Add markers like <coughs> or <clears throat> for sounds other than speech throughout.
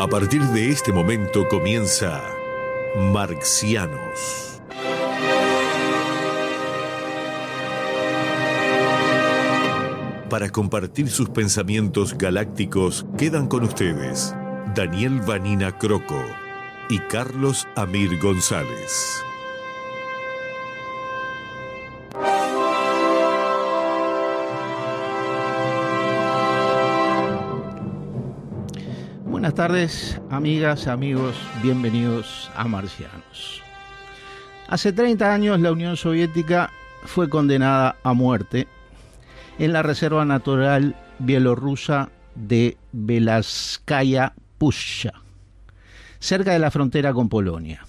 A partir de este momento comienza Marxianos. Para compartir sus pensamientos galácticos quedan con ustedes Daniel Vanina Croco y Carlos Amir González. Tardes, amigas, amigos, bienvenidos a Marcianos. Hace 30 años la Unión Soviética fue condenada a muerte en la Reserva Natural Bielorrusa de Belaskaya Pusha, cerca de la frontera con Polonia.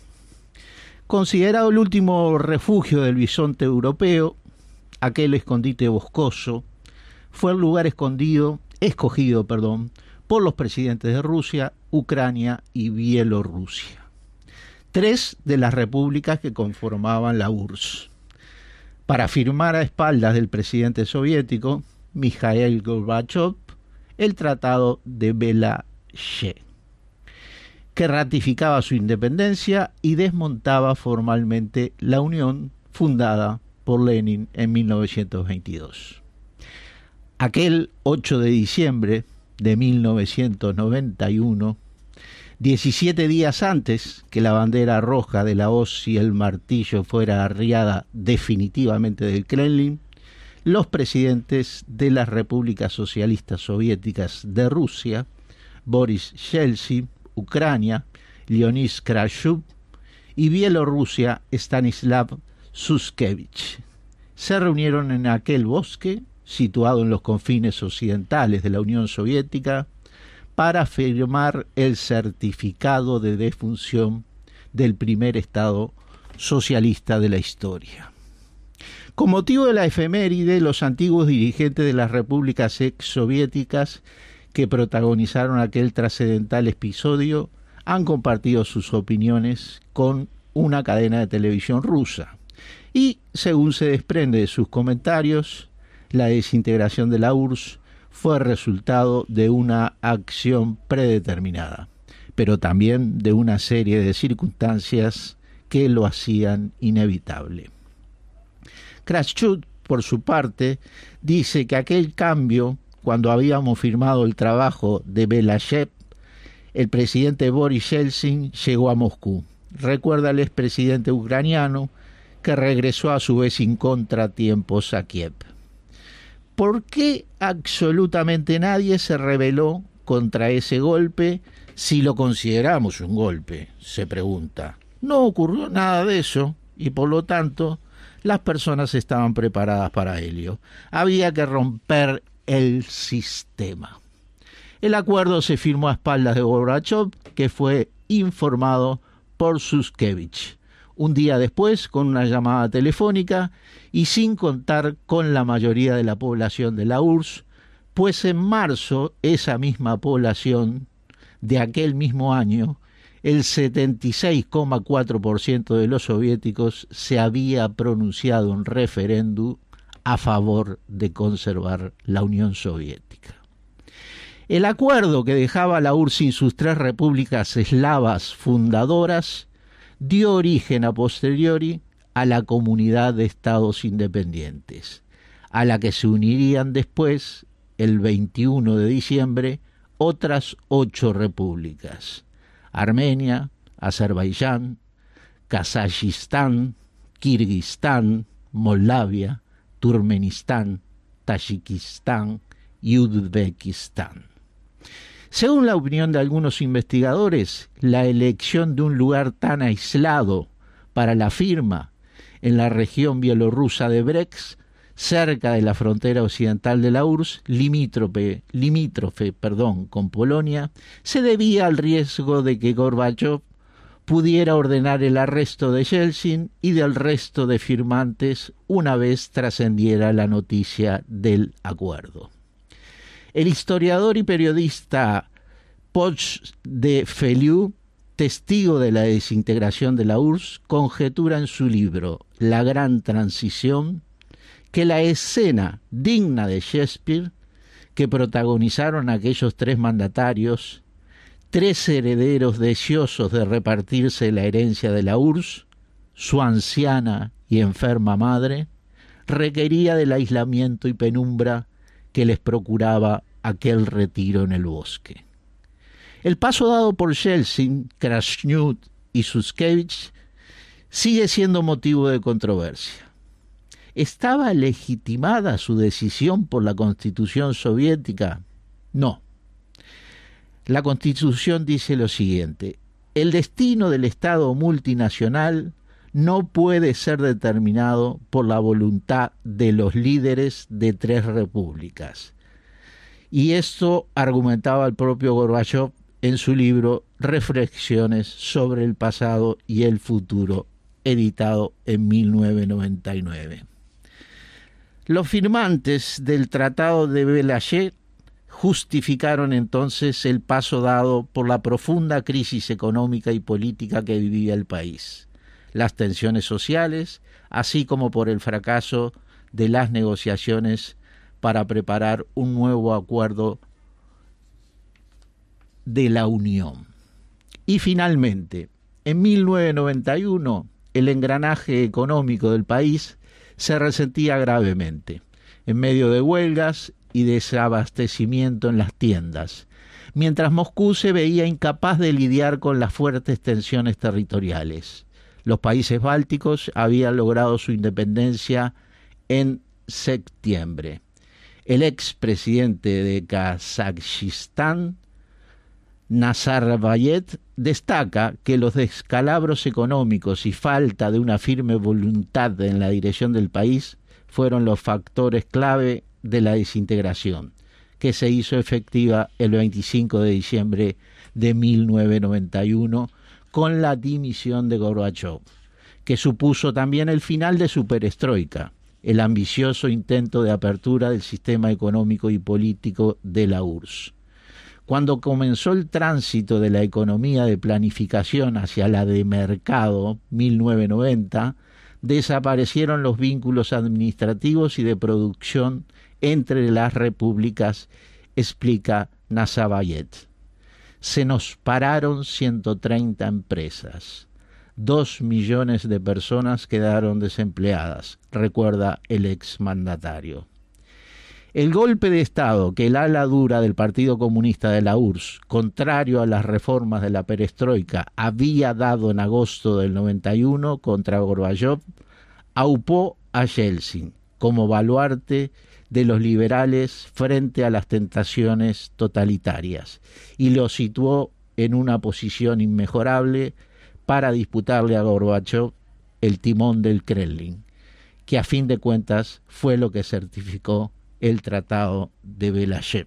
Considerado el último refugio del bisonte europeo, aquel escondite boscoso fue el lugar escondido, escogido, perdón, por los presidentes de Rusia, Ucrania y Bielorrusia, tres de las repúblicas que conformaban la URSS, para firmar a espaldas del presidente soviético, Mikhail Gorbachev, el Tratado de Belaye, que ratificaba su independencia y desmontaba formalmente la Unión fundada por Lenin en 1922. Aquel 8 de diciembre de 1991, 17 días antes que la bandera roja de la hoz y el martillo fuera arriada definitivamente del Kremlin, los presidentes de las repúblicas socialistas soviéticas de Rusia, Boris Yeltsin, Ucrania, Leonid Krashuk y Bielorrusia, Stanislav Suskevich, se reunieron en aquel bosque situado en los confines occidentales de la Unión Soviética, para firmar el certificado de defunción del primer Estado socialista de la historia. Con motivo de la efeméride, los antiguos dirigentes de las repúblicas exsoviéticas que protagonizaron aquel trascendental episodio han compartido sus opiniones con una cadena de televisión rusa. Y, según se desprende de sus comentarios, la desintegración de la URSS fue resultado de una acción predeterminada, pero también de una serie de circunstancias que lo hacían inevitable. Krashchuk, por su parte, dice que aquel cambio, cuando habíamos firmado el trabajo de Belashev, el presidente Boris Yeltsin llegó a Moscú. Recuerda al expresidente ucraniano que regresó a su vez sin contratiempos a Kiev. ¿Por qué absolutamente nadie se rebeló contra ese golpe si lo consideramos un golpe? se pregunta. No ocurrió nada de eso y por lo tanto las personas estaban preparadas para ello. Había que romper el sistema. El acuerdo se firmó a espaldas de Gorbachev, que fue informado por Suskevich un día después con una llamada telefónica y sin contar con la mayoría de la población de la URSS, pues en marzo esa misma población de aquel mismo año, el 76,4% de los soviéticos se había pronunciado en referéndum a favor de conservar la Unión Soviética. El acuerdo que dejaba la URSS sin sus tres repúblicas eslavas fundadoras dio origen a posteriori a la comunidad de estados independientes, a la que se unirían después, el 21 de diciembre, otras ocho repúblicas, Armenia, Azerbaiyán, Kazajistán, Kirguistán, Moldavia, Turmenistán, Tayikistán y Uzbekistán. Según la opinión de algunos investigadores, la elección de un lugar tan aislado para la firma en la región bielorrusa de Brex, cerca de la frontera occidental de la URSS, limítrofe, perdón, con Polonia, se debía al riesgo de que Gorbachev pudiera ordenar el arresto de Yeltsin y del resto de firmantes una vez trascendiera la noticia del acuerdo. El historiador y periodista Poch de Feliu, testigo de la desintegración de la URSS, conjetura en su libro La Gran Transición que la escena digna de Shakespeare que protagonizaron aquellos tres mandatarios tres herederos deseosos de repartirse la herencia de la URSS, su anciana y enferma madre, requería del aislamiento y penumbra que les procuraba aquel retiro en el bosque. El paso dado por Yeltsin, Krasnut y Suskevich sigue siendo motivo de controversia. ¿Estaba legitimada su decisión por la Constitución soviética? No. La Constitución dice lo siguiente, el destino del Estado multinacional no puede ser determinado por la voluntad de los líderes de tres repúblicas. Y esto argumentaba el propio Gorbachev en su libro Reflexiones sobre el pasado y el futuro, editado en 1999. Los firmantes del Tratado de Belayer justificaron entonces el paso dado por la profunda crisis económica y política que vivía el país, las tensiones sociales, así como por el fracaso de las negociaciones para preparar un nuevo acuerdo de la Unión. Y finalmente, en 1991, el engranaje económico del país se resentía gravemente, en medio de huelgas y desabastecimiento en las tiendas, mientras Moscú se veía incapaz de lidiar con las fuertes tensiones territoriales. Los países bálticos habían logrado su independencia en septiembre. El expresidente de Kazajistán Nazarbayet destaca que los descalabros económicos y falta de una firme voluntad en la dirección del país fueron los factores clave de la desintegración, que se hizo efectiva el 25 de diciembre de 1991 con la dimisión de Gorbachev, que supuso también el final de su perestroika, el ambicioso intento de apertura del sistema económico y político de la URSS. Cuando comenzó el tránsito de la economía de planificación hacia la de mercado, 1990, desaparecieron los vínculos administrativos y de producción entre las repúblicas, explica Nazarbayet. Se nos pararon 130 empresas. Dos millones de personas quedaron desempleadas, recuerda el exmandatario. El golpe de Estado que el ala dura del Partido Comunista de la URSS, contrario a las reformas de la perestroika, había dado en agosto del 91 contra Gorbachev, aupó a Yeltsin como baluarte de los liberales frente a las tentaciones totalitarias y lo situó en una posición inmejorable para disputarle a Gorbachev el timón del Kremlin, que a fin de cuentas fue lo que certificó el Tratado de Belayer.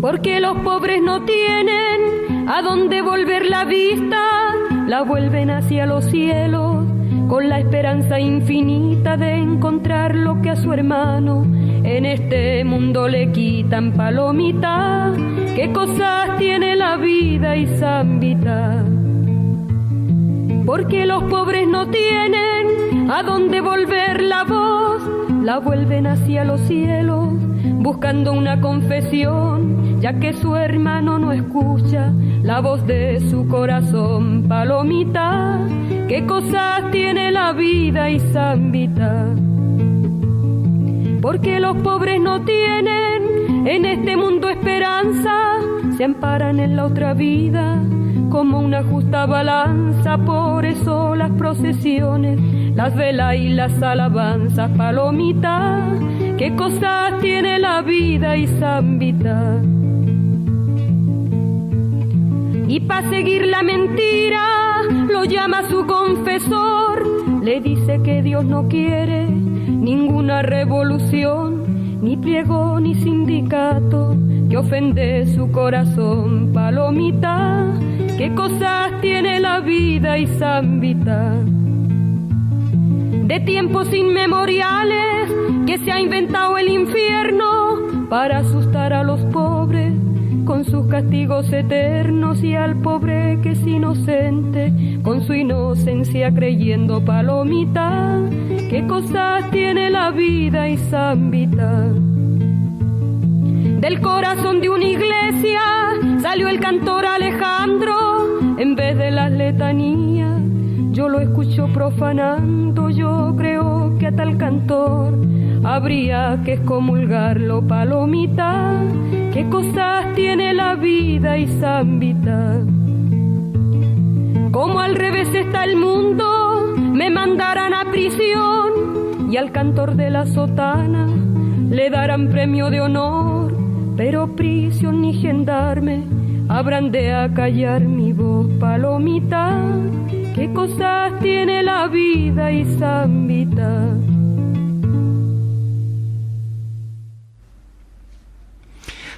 Porque los pobres no tienen a dónde volver la vista, la vuelven hacia los cielos con la esperanza infinita de encontrar lo que a su hermano en este mundo le quitan palomita. ¿Qué cosas tiene la vida y zambita? Porque los pobres no tienen a dónde volver la voz, la vuelven hacia los cielos buscando una confesión, ya que su hermano no escucha la voz de su corazón. Palomita, qué cosas tiene la vida y zambita. Porque los pobres no tienen en este mundo esperanza, se amparan en la otra vida como una justa balanza, por eso las procesiones, las velas y las alabanzas, palomita, qué cosas tiene la vida y zambita. Y para seguir la mentira, lo llama su confesor, le dice que Dios no quiere ninguna revolución, ni pliego ni sindicato que ofende su corazón, palomita qué cosas tiene la vida y zambita. De tiempos inmemoriales que se ha inventado el infierno para asustar a los pobres con sus castigos eternos y al pobre que es inocente con su inocencia creyendo palomita. ¿Qué cosas tiene la vida y zambita? Del corazón de una iglesia salió el cantor Alejandro en vez de las letanías. Yo lo escucho profanando, yo creo que a tal cantor habría que excomulgarlo, palomita. ¿Qué cosas tiene la vida y zambita? Como al revés está el mundo, me mandarán a prisión y al cantor de la sotana le darán premio de honor, pero prisión ni gendarme habrán de acallar mi voz, palomita. ¿Qué cosas tiene la vida y zambita?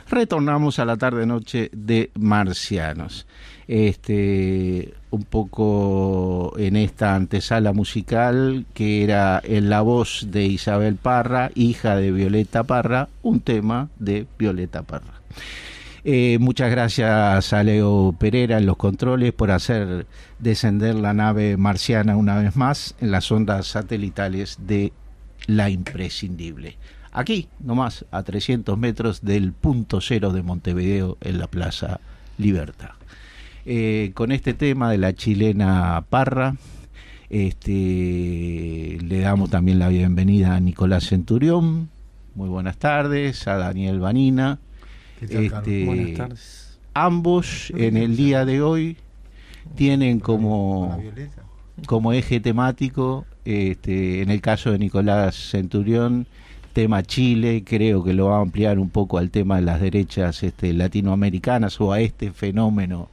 retornamos a la tarde-noche de Marcianos. Este, un poco en esta antesala musical que era en la voz de Isabel Parra, hija de Violeta Parra, un tema de Violeta Parra. Eh, muchas gracias a Leo Pereira en los controles por hacer descender la nave marciana una vez más en las ondas satelitales de la imprescindible aquí nomás a 300 metros del punto cero de Montevideo en la Plaza Libertad. Eh, con este tema de la chilena Parra, este, le damos también la bienvenida a Nicolás Centurión, muy buenas tardes, a Daniel Vanina. este, buenas tardes. Ambos en el día de hoy tienen como, como eje temático, este, en el caso de Nicolás Centurión, tema Chile, creo que lo va a ampliar un poco al tema de las derechas este, latinoamericanas o a este fenómeno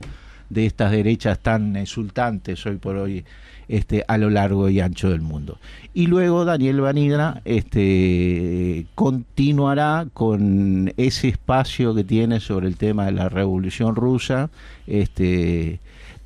de estas derechas tan exultantes hoy por hoy este, a lo largo y ancho del mundo. Y luego Daniel Vanidra este, continuará con ese espacio que tiene sobre el tema de la Revolución Rusa, este,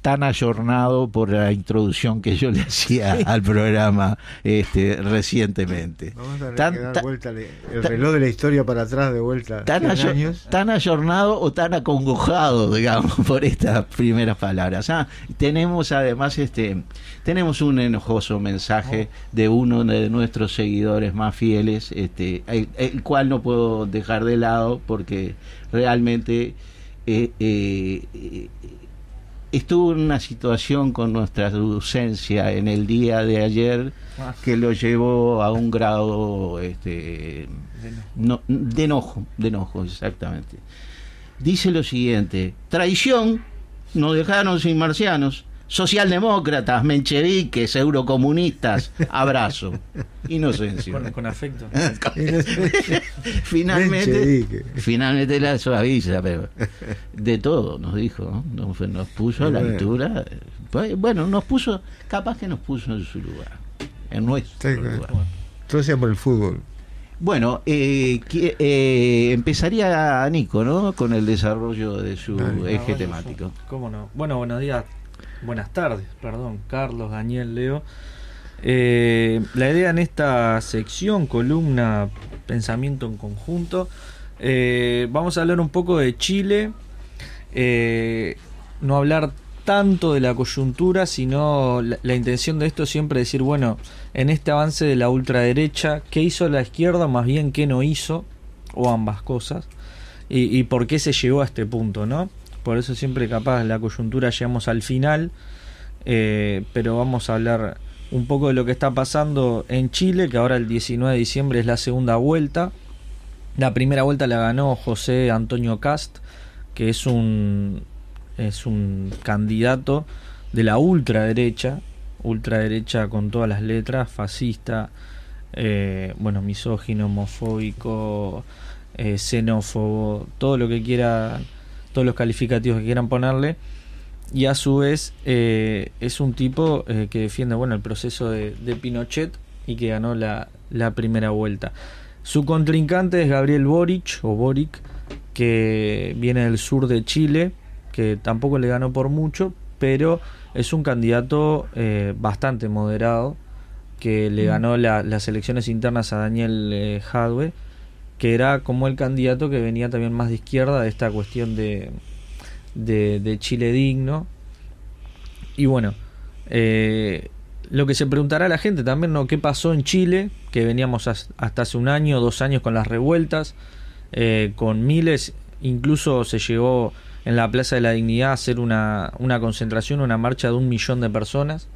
tan ayornado por la introducción que yo le hacía al programa este, recientemente. Vamos a tan, dar vuelta el reloj de la historia para atrás de vuelta. Tan, años. tan ayornado o tan acongojado, digamos, <laughs> por estas primeras palabras. Ah, tenemos además este tenemos un enojoso mensaje de uno de nuestros seguidores más fieles, este, el, cual no puedo dejar de lado porque realmente eh, eh, estuvo en una situación con nuestra ausencia en el día de ayer ah. que lo llevó a un grado este, de enojo, de enojo, exactamente. Dice lo siguiente, traición, nos dejaron sin marcianos, socialdemócratas, mencheviques, eurocomunistas, abrazo. Inocencio. Con, afecto. <laughs> <laughs> finalmente, finalmente la suaviza, pero de todo nos dijo, nos, puso a la altura. Pues, bueno, nos puso, capaz que nos puso en su lugar, en nuestro lugar. Entonces por el fútbol. Bueno, eh, eh, empezaría Nico, ¿no? Con el desarrollo de su eje temático. ¿Cómo no? Bueno, buenos días buenas tardes, perdón, Carlos, Daniel, Leo. Eh, la idea en esta sección, columna, pensamiento en conjunto, eh, vamos a hablar un poco de Chile, eh, no hablar tanto de la coyuntura, sino la, intención de esto siempre decir, bueno, en este avance de la ultraderecha, ¿qué hizo la izquierda? Más bien, ¿qué no hizo? O ambas cosas. Y, y por qué se llegó a este punto, ¿no? Por eso siempre capaz la coyuntura llegamos al final, eh, pero vamos a hablar un poco de lo que está pasando en Chile, que ahora el 19 de diciembre es la segunda vuelta. La primera vuelta la ganó José Antonio Cast, que es un, es un candidato de la ultraderecha, ultraderecha con todas las letras, fascista, eh, bueno, misógino, homofóbico, eh, xenófobo, todo lo que quiera todos los calificativos que quieran ponerle y a su vez eh, es un tipo eh, que defiende bueno el proceso de, Pinochet y que ganó la, primera vuelta. Su contrincante es Gabriel Boric o Boric que viene del sur de Chile que tampoco le ganó por mucho pero es un candidato eh, bastante moderado que le mm. ganó las elecciones internas a Daniel Jadwe que era como el candidato que venía también más de izquierda de esta cuestión de, de, de Chile digno. Y bueno, eh, lo que se preguntará a la gente también, ¿no? ¿Qué pasó en Chile? Que veníamos as- hasta hace un año, dos años con las revueltas, eh, con miles, incluso se llegó en la Plaza de la Dignidad a hacer una, una concentración, una marcha de un millón de personas.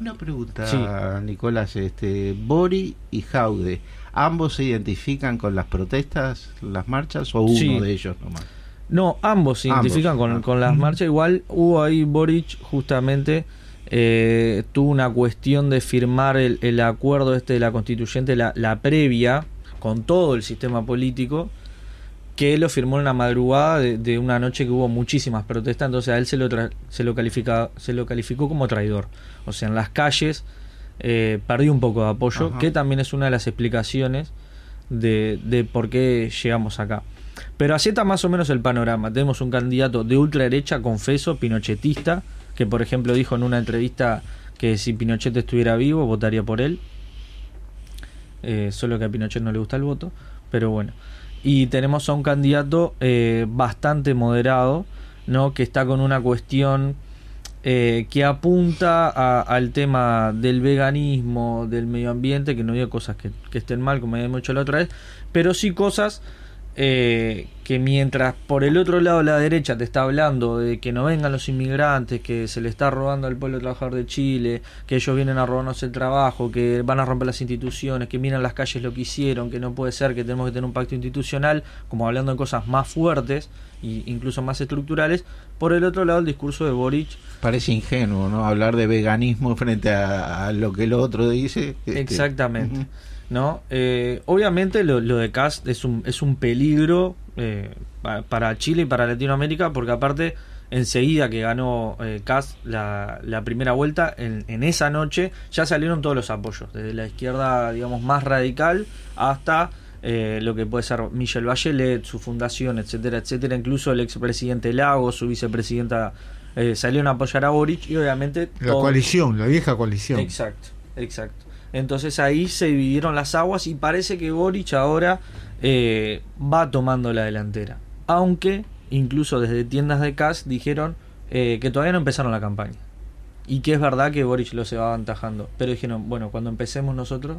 Una pregunta, Sí. Nicolás. Este, Bori y Jaude, ¿ambos se identifican con las protestas, las marchas o uno Sí. de ellos nomás? No, ambos se Ambos, identifican con, ah. con las marchas. Igual hubo ahí Boric justamente eh, tuvo una cuestión de firmar el, el acuerdo este de la constituyente, la, la previa, con todo el sistema político, que lo firmó en una madrugada de, de una noche que hubo muchísimas protestas, entonces a él se lo, tra- se lo, califica, se lo calificó como traidor. O sea, en las calles eh, perdió un poco de apoyo, Ajá. que también es una de las explicaciones de, de por qué llegamos acá. Pero así está más o menos el panorama. Tenemos un candidato de ultraderecha, confeso, pinochetista, que por ejemplo dijo en una entrevista que si Pinochet estuviera vivo votaría por él. Eh, solo que a Pinochet no le gusta el voto, pero bueno. Y tenemos a un candidato eh, bastante moderado, ¿no? Que está con una cuestión eh, que apunta a- al tema del veganismo, del medio ambiente, que no digo cosas que, estén mal, como habíamos dicho la otra vez, pero sí cosas eh, que mientras por el otro lado la derecha te está hablando de que no vengan los inmigrantes, que se le está robando al pueblo trabajador de Chile, que ellos vienen a robarnos el trabajo, que van a romper las instituciones, que miran las calles lo que hicieron, que no puede ser, que tenemos que tener un pacto institucional, como hablando de cosas más fuertes e incluso más estructurales, por el otro lado el discurso de Boric Parece ingenuo, ¿no? Hablar de veganismo frente a, a lo que el otro dice. Este, Exactamente. ¿no? Eh, obviamente lo, lo de Cast es un, es un peligro eh, pa- para Chile y para Latinoamérica porque aparte enseguida que ganó eh, la, la primera vuelta, en, en esa noche ya salieron todos los apoyos, desde la izquierda digamos más radical hasta eh, lo que puede ser Michelle Bachelet, su fundación, etcétera, etcétera, incluso el expresidente Lago, su vicepresidenta eh, salieron a apoyar a Boric y obviamente La todo- coalición, la vieja coalición. Exacto, exacto. Entonces ahí se dividieron las aguas y parece que Boric ahora eh, va tomando la delantera. Aunque incluso desde tiendas de CAS dijeron eh, que todavía no empezaron la campaña. Y que es verdad que Boric lo se va avantajando. Pero dijeron, bueno, cuando empecemos nosotros,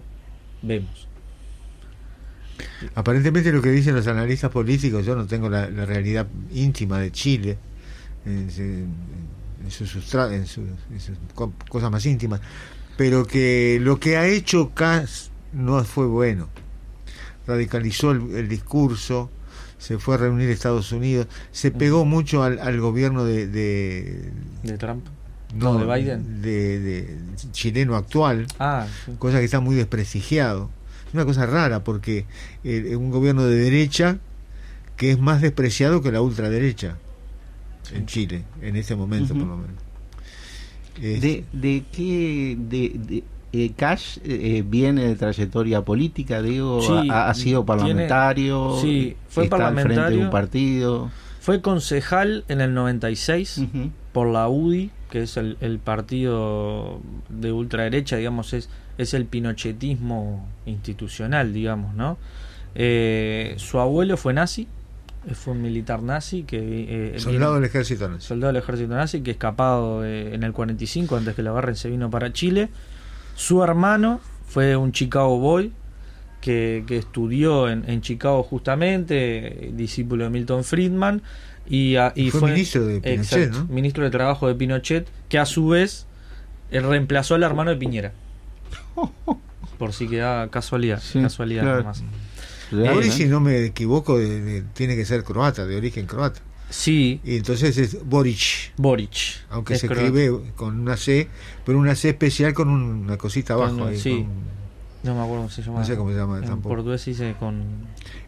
vemos. Aparentemente lo que dicen los analistas políticos, yo no tengo la, la realidad íntima de Chile, en, su- en sus sustra- en sus- en sus co- cosas más íntimas, pero que lo que ha hecho Kass no fue bueno. Radicalizó el, el discurso, se fue a reunir a Estados Unidos, se pegó mucho al, al gobierno de, de- De Trump. No, de Biden. de- de chileno actual Ah, sí. cosa que está muy desprestigiado. Es una cosa rara porque eh, un gobierno de derecha que es más despreciado que la ultraderecha en Chile, en este momento por lo menos. Es- ¿De, de qué? De, de- eh, Cash eh, viene de trayectoria política, digo, Sí, ha, ha sido tiene- parlamentario, sí, fue está al frente de parlamentario. un partido. Fue concejal en el 96. Ujú. por la UDI, que es el, el partido de ultraderecha, digamos, es, es el pinochetismo institucional, digamos, ¿no? Eh, su abuelo fue nazi, eh, fue un militar nazi que... eh, soldado del ejército nazi. soldado del ejército nazi que escapado en el 45 antes que la barren se vino para Chile. Su hermano fue un Chicago Boy que, que estudió en, en Chicago justamente, discípulo de Milton Friedman. Y, a- y Fue ministro de Pinochet, Exacto, ¿no? ministro de Trabajo de Pinochet, que a su vez reemplazó al hermano de Piñera. <laughs> Por si queda casualidad, Sí, casualidad claro. nomás. Real, Boris, ¿no? si no me equivoco, de- de- tiene que ser croata, de origen croata. Sí, Y entonces es Boric, Boric. aunque es se croata. escribe con una C, pero una C especial con una cosita abajo. Con- ahí, sí. con- No me acuerdo cómo se llama. No sé cómo se llama En tampoco. portugués dice con.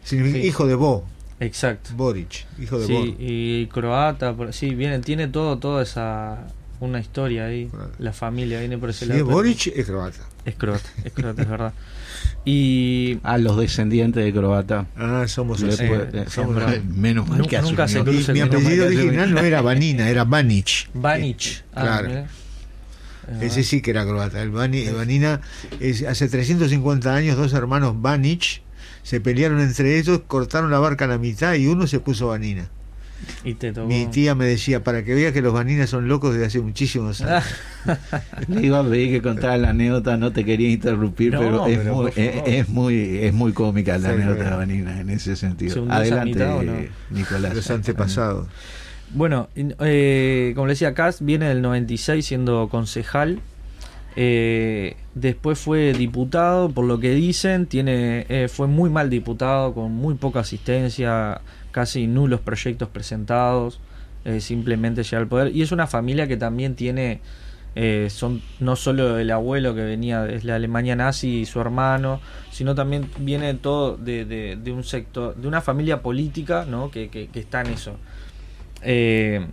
significa Sí. hijo de Bo, Exacto. Boric, hijo de Sí, Bo. y croata, sí, viene, tiene todo, toda esa una historia ahí. Claro. La familia viene por ese Si lado. Boric, es croata. Es croata, es croata, es verdad. Y A los descendientes de croata. Ah, somos Le así. puede- eh, somos- menos mal que nunca se mi apellido original no era Vanina, era Banic. Vanic. Ah, Claro. Ese sí que era croata. El Bani- Vanina, es- hace 350 años, dos hermanos Banic se pelearon entre ellos, cortaron la barca a la mitad y uno se puso vanina. Y te tocó. Mi tía me decía, para que vea que los vaninas son locos desde hace muchísimos años. <laughs> Le iba a pedir que contara la anécdota, no te quería interrumpir, No, pero, es, pero muy, es, muy es muy cómica la Sí, anécdota de Vanina en ese ¿Se sentido. Adelante, mitad o no? Nicolás. Los antepasados. Bueno, eh, como le decía, Cast viene del 96 siendo concejal. Eh, después fue diputado, por lo que dicen, tiene eh, fue muy mal diputado, con muy poca asistencia, casi nulos proyectos presentados, eh, simplemente llega al poder. Y es una familia que también tiene, eh, son no solo el abuelo que venía de la Alemania nazi y su hermano, sino también viene todo de, de- un sector, de una familia política, ¿no? Que, que- que está en eso. Eh,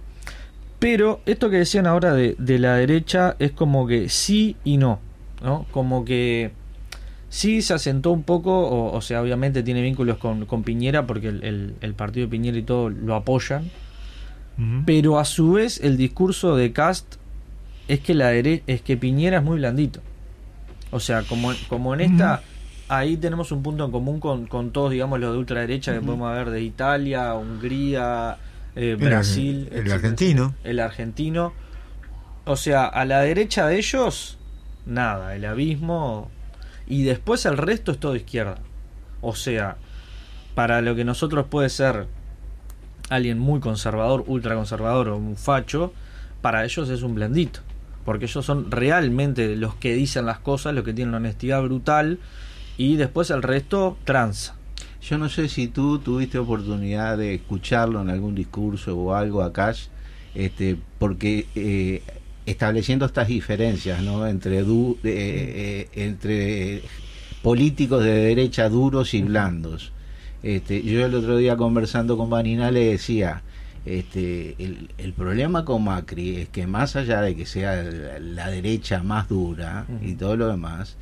pero esto que decían ahora de, de la derecha es como que sí y no, ¿no? Como que sí se asentó un poco, o, o sea, obviamente tiene vínculos con, con Piñera porque el, el- el partido de Piñera y todo lo apoyan, pero a su vez el discurso de Cast es que la dere- es que Piñera es muy blandito. O sea, como, como en esta, ahí tenemos un punto en común con, con todos, digamos, los de ultraderecha que podemos ver de Italia, Hungría, eh, Brasil. el argentino. El argentino. O sea, a la derecha de ellos, nada, el abismo. Y después el resto es todo izquierda. O sea, para lo que nosotros puede ser alguien muy conservador, ultra conservador o un facho, para ellos es un blandito. Porque ellos son realmente los que dicen las cosas, los que tienen la honestidad brutal, y después el resto tranza. Yo no sé si tú tuviste oportunidad de escucharlo en algún discurso o algo acá, este, porque eh, estableciendo estas diferencias, ¿no? Entre du- eh, eh, entre políticos de derecha duros y blandos. Este, yo el otro día conversando con Vanina le decía, este, el, el problema con Macri es que más allá de que sea la, la derecha más dura y todo lo demás,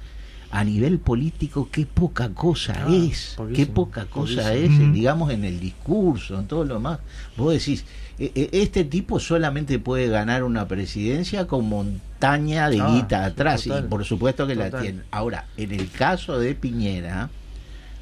a nivel político qué poca cosa Ah, es, qué poca cosa poquísimo. es, digamos en el discurso, en todo lo demás. Vos decís, este tipo solamente puede ganar una presidencia con montaña de Ah, guita atrás total, y por supuesto que la tiene. Ahora, en el caso de Piñera,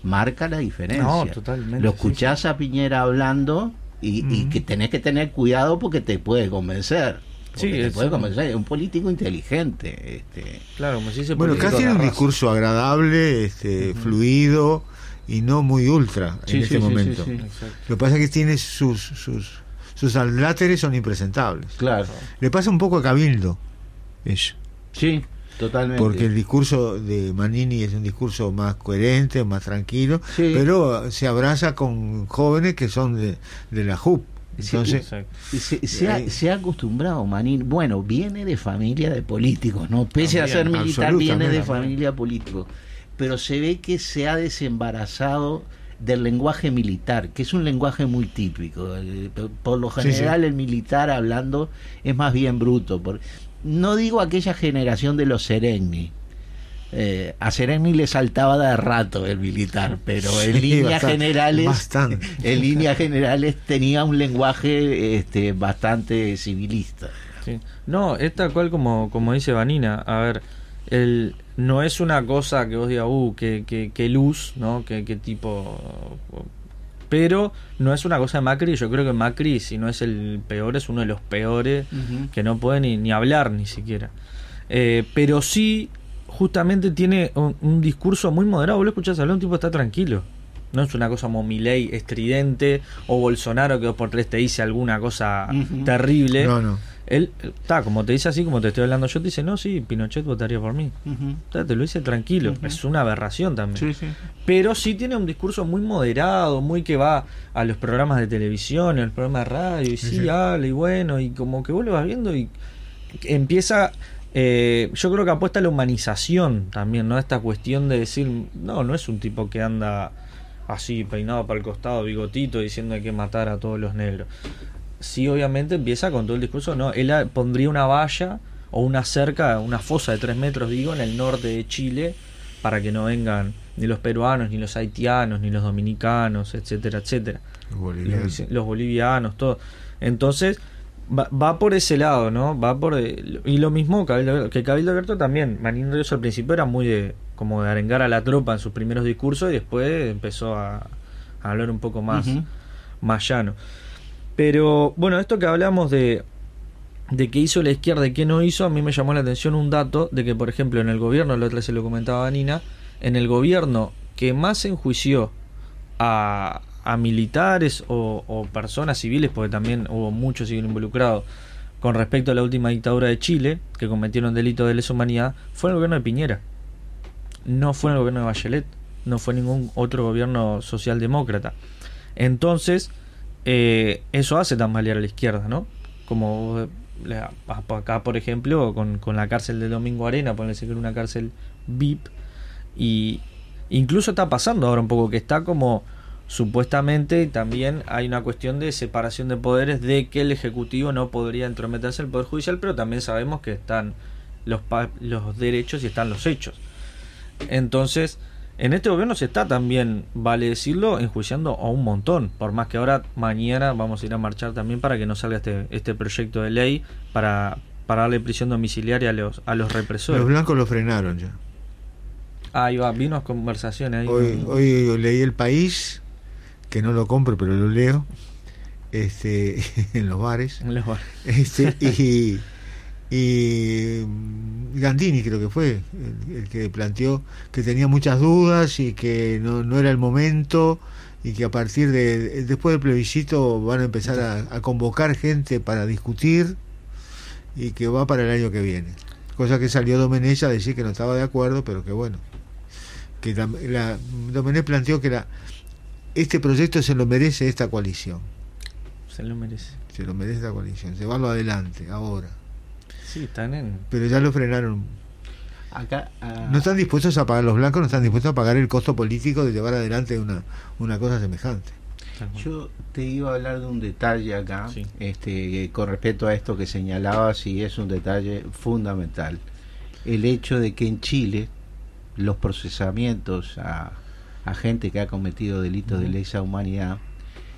marca la diferencia. No, totalmente, Lo sí, escuchás a Piñera hablando y, y que tenés que tener cuidado porque te puede convencer. Sí, Porque te es puede convencer, es un político inteligente. Este, Claro, como se dice Bueno, casi era un discurso agradable, este, fluido y no muy ultra Sí, en sí, este sí, momento. sí, sí. Exacto. Lo que pasa es que tiene sus sus sus aláteres son impresentables. claro, Le pasa un poco a Cabildo eso, sí, totalmente. porque el discurso de Manini es un discurso más coherente, más tranquilo, Sí. pero se abraza con jóvenes que son de, de la JUP. Sí, Entonces, Exacto. Se, se ha, Eh, se ha acostumbrado, Manín. Bueno, viene de familia de políticos, ¿no? Pese a ser También, militar, viene de familia político. Pero se ve que se ha desembarazado del lenguaje militar, que es un lenguaje muy típico. Eh, Por lo Sí, sí. general, el militar hablando es más bien bruto. por- no digo aquella generación de los Serenni. Eh, a Serenni le saltaba de rato el militar, pero en Sí, líneas bastante, generales bastante. <laughs> en líneas generales tenía un lenguaje este, bastante civilista. Sí. No, es tal cual como, como dice Vanina. A ver, el, no es una cosa que vos digas, uh, que, que, que luz, ¿no? Que, que tipo. Pero no es una cosa de Macri. Yo creo que Macri, si no es el peor, es uno de los peores que no puede ni, ni hablar ni siquiera. Eh, pero sí, justamente tiene un, un discurso muy moderado. Vos lo escuchás hablar, un tipo está tranquilo. No es una cosa como Milei estridente o Bolsonaro que dos por tres te dice alguna cosa terrible. no, no. Él está, como te dice así, como te estoy hablando yo, te dice, no, sí, Pinochet votaría por mí. Ta, Te lo dice tranquilo, es una aberración también. Sí, sí. Pero sí tiene un discurso muy moderado, muy que va a los programas de televisión, a los programas de radio, y sí, sí. habla, y bueno, y como que vos lo vas viendo y empieza, eh, yo creo que apuesta a la humanización también, ¿no? Esta cuestión de decir, no, no es un tipo que anda así, peinado para el costado, bigotito, diciendo hay que matar a todos los negros. Sí, obviamente empieza con todo el discurso, no, él pondría una valla o una cerca, una fosa de tres metros, digo, en el norte de Chile, para que no vengan ni los peruanos, ni los haitianos, ni los dominicanos, etcétera, etcétera. Los bolivianos. Los, los bolivianos, todo. Entonces, va, va por ese lado, ¿no? Va por. eh, y lo mismo Cabildo que Cabildo Abierto también. Manín Ríos al principio era muy de como de arengar a la tropa en sus primeros discursos y después empezó a, a hablar un poco más, más llano. Pero bueno, esto que hablamos de, de qué hizo la izquierda y qué no hizo, a mí me llamó la atención un dato de que, por ejemplo, en el gobierno, la otra se lo comentaba a Nina, en el gobierno que más enjuició a, a militares o, o personas civiles, porque también hubo muchos civiles involucrados, con respecto a la última dictadura de Chile, que cometieron delitos de lesa humanidad, fue el gobierno de Piñera. No fue el gobierno de Bachelet, no fue ningún otro gobierno socialdemócrata. Entonces, eh, eso hace tambalear a la izquierda, ¿no? Como acá, por ejemplo, con, la cárcel de Domingo Arena, ponerse que era una cárcel VIP, y incluso está pasando ahora un poco que está como supuestamente también hay una cuestión de separación de poderes de que el ejecutivo no podría entrometerse en el poder judicial pero también sabemos que están los derechos y están los hechos entonces en este gobierno se está también vale decirlo enjuiciando a un montón por más que ahora mañana vamos a ir a marchar también para que no salga este este proyecto de ley para para darle prisión domiciliaria a los a los represores Los blancos lo frenaron ya. ahí va vino conversaciones ahí Hoy, con- hoy leí El País, que no lo compro, pero lo leo, este, <laughs> en los bares. los- Este, y, y mm, Gandini creo que fue el, el que planteó que tenía muchas dudas y que no, no era el momento y que a partir de después del plebiscito van a empezar a, a convocar gente para discutir y que va para el año que viene. Cosa que salió Domenech a decir que no estaba de acuerdo pero que bueno que la, la- Domenech planteó que la, este proyecto se lo merece esta coalición. Se lo merece. Se lo merece esta coalición. Llevarlo adelante ahora Sí, están en. pero ya lo frenaron. Acá, ah, No están dispuestos a pagar, los blancos no están dispuestos a pagar el costo político de llevar adelante una, una cosa semejante. Yo te iba a hablar de un detalle acá, Sí. este, con respecto a esto que señalabas, y es un detalle fundamental. El hecho de que en Chile los procesamientos a, a gente que ha cometido delitos de lesa humanidad,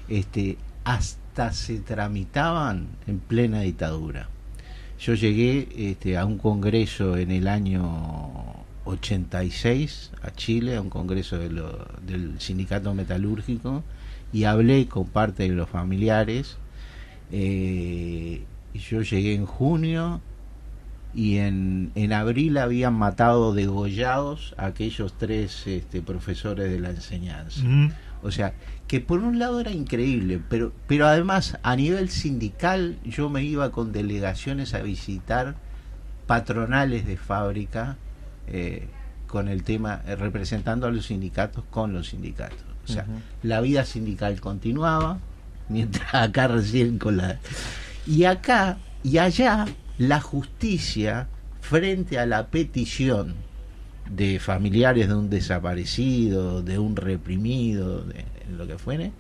este, hasta se tramitaban en plena dictadura. Yo llegué este, a un congreso en el año 86 a Chile, a un congreso del sindicato metalúrgico, y hablé con parte de los familiares. eh, yo llegué en junio y en, en abril habían matado degollados a aquellos tres este, profesores de la enseñanza. O sea, que por un lado era increíble, pero, pero además a nivel sindical yo me iba con delegaciones a visitar patronales de fábrica eh, con el tema, eh, representando a los sindicatos con los sindicatos. O sea, la vida sindical continuaba, mientras <laughs> acá recién con la... Y acá y allá la justicia frente a la petición de familiares de un desaparecido, de un reprimido, de lo que fuere,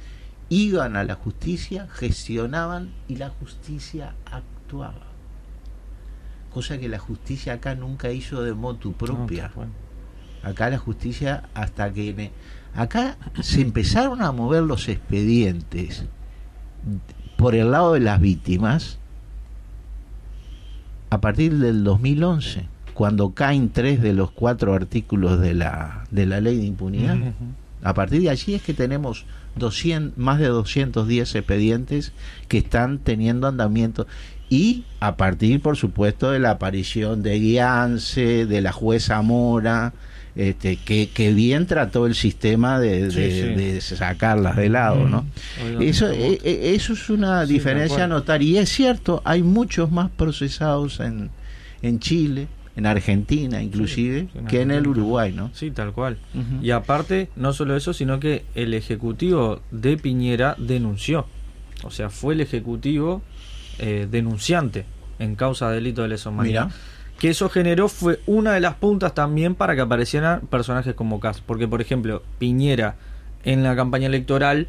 iban a la justicia, gestionaban y la justicia actuaba. Cosa que la justicia acá nunca hizo de motu propia. No. Acá la justicia, hasta que... me- acá se empezaron a mover los expedientes por el lado de las víctimas a partir del 2011, cuando caen tres de los cuatro artículos de la, de la ley de impunidad. A partir de allí es que tenemos 200, más de 210 expedientes que están teniendo andamiento. Y a partir, por supuesto, de la aparición de Guiance, de la jueza Mora, este, que, que bien trató el sistema de, Sí, de- sí. de sacarlas de lado, ¿no? Eso, eh, eso es una Sí, diferencia a notar. Y es cierto, hay muchos más procesados en, en Chile, en Argentina inclusive, sí, en que en el. Uruguay, ¿no? Sí, tal cual. Y aparte, no solo eso, sino que el ejecutivo de Piñera denunció. O sea, fue el ejecutivo eh, denunciante en causa de delito de lesa humanidad. Mira. Que eso generó fue una de las puntas también para que aparecieran personajes como Cas. Porque, por ejemplo, Piñera en la campaña electoral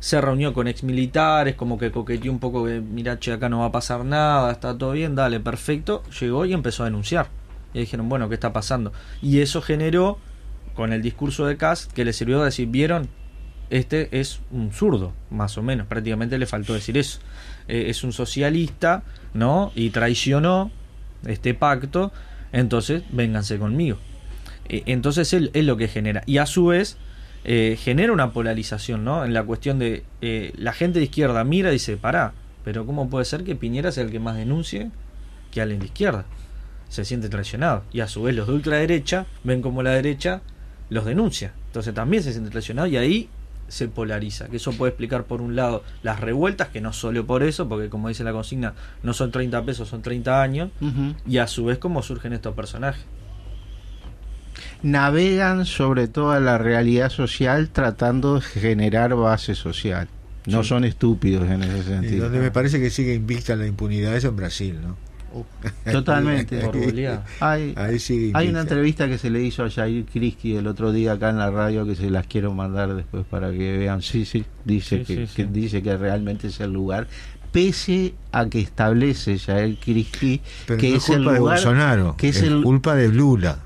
se reunió con exmilitares, como que coqueteó un poco que, mira, che, acá no va a pasar nada, está todo bien, dale, perfecto. Llegó y empezó a denunciar. Y dijeron, bueno, ¿qué está pasando? Y eso generó, con el discurso de Cas, que le sirvió a decir, ¿vieron? Este es un zurdo, más o menos. Prácticamente le faltó decir eso. Eh, es un socialista, ¿no? Y traicionó este pacto, entonces vénganse conmigo. Eh, entonces él es lo que genera. Y a su vez eh, genera una polarización, ¿no? En la cuestión de eh, la gente de izquierda mira y dice, pará, pero ¿cómo puede ser que Piñera sea el que más denuncie que alguien de izquierda? Se siente traicionado. Y a su vez los de ultraderecha ven como la derecha los denuncia. Entonces también se siente traicionado y ahí se polariza. Que eso puede explicar por un lado las revueltas, que no solo por eso, porque como dice la consigna, no son 30 pesos, son 30 años, y a su vez cómo surgen estos personajes. Navegan sobre toda la realidad social tratando de generar base social. No Sí. son estúpidos en ese Y sentido. donde me parece que sigue invicta la impunidad es en Brasil, ¿no? Totalmente. <laughs> Hay, Ahí sigue hay una entrevista que se le hizo a Jair Krisky el otro día acá en la radio que se las quiero mandar después para que vean. Sí, sí, dice, Sí, que, sí, que sí. dice que realmente es el lugar, pese a que establece Jair Krisky que no es es culpa el de lugar Bolsonaro, que es es, el- culpa de Lula.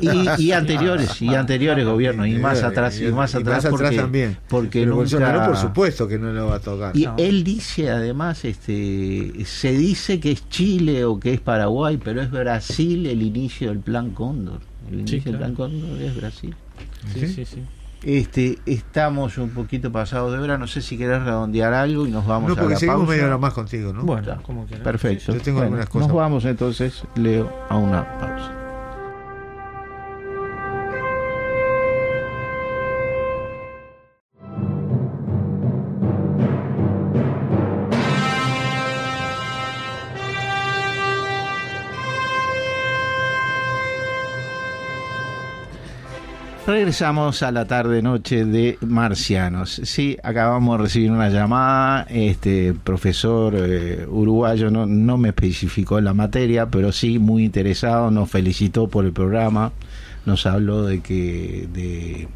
Y, y anteriores y anteriores gobiernos y <laughs> más Eh, atrás y, y- más y atrás más porque, también. porque Pero nunca Bolsonaro, por supuesto que no lo va a tocar. y No. él dice además este se dice que es Chile o que es Paraguay pero es Brasil el inicio del plan Cóndor el inicio Sí, del plan. Cóndor es Brasil Sí, sí, sí. este estamos un poquito pasados de hora no sé si querés redondear algo y nos vamos No, a porque la seguimos pausa media hora más contigo, ¿no? Bueno, como quieras. perfecto Yo tengo Bueno, algunas cosas. nos vamos entonces Leo a una pausa Regresamos a la tarde noche de Marcianos. Sí, acabamos de recibir una llamada. Este profesor eh, uruguayo no, no me especificó la materia, pero sí muy interesado. Nos felicitó por el programa. Nos habló de que de,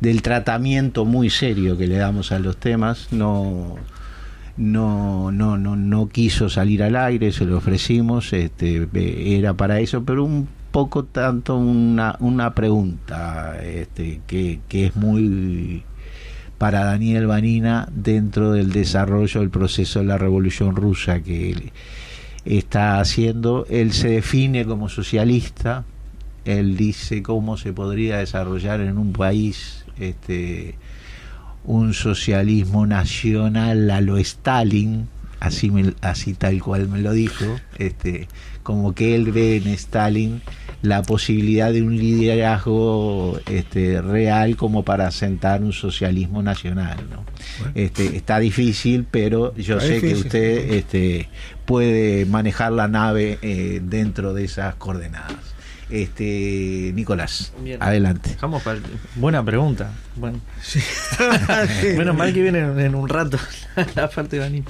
del tratamiento muy serio que le damos a los temas. No no, no, no, no quiso salir al aire, se lo ofrecimos, este, eh, era para eso, pero un poco tanto una, una pregunta este, que, que es muy para Daniel Vanina dentro del desarrollo del proceso de la revolución rusa que él está haciendo. Él se define como socialista, él dice cómo se podría desarrollar en un país este, un socialismo nacional a lo Stalin, así, me- así tal cual me lo dijo, este, como que él ve en Stalin la posibilidad de un liderazgo este, real como para sentar un socialismo nacional. ¿no? Este, está difícil, pero yo Está sé que usted este, puede manejar la nave eh, dentro de esas coordenadas. Este, Nicolás, Bien. adelante. Dejamos para el- Buena pregunta. Bueno, Sí. <laughs> menos mal que viene en, en un rato <laughs> la parte de Dani.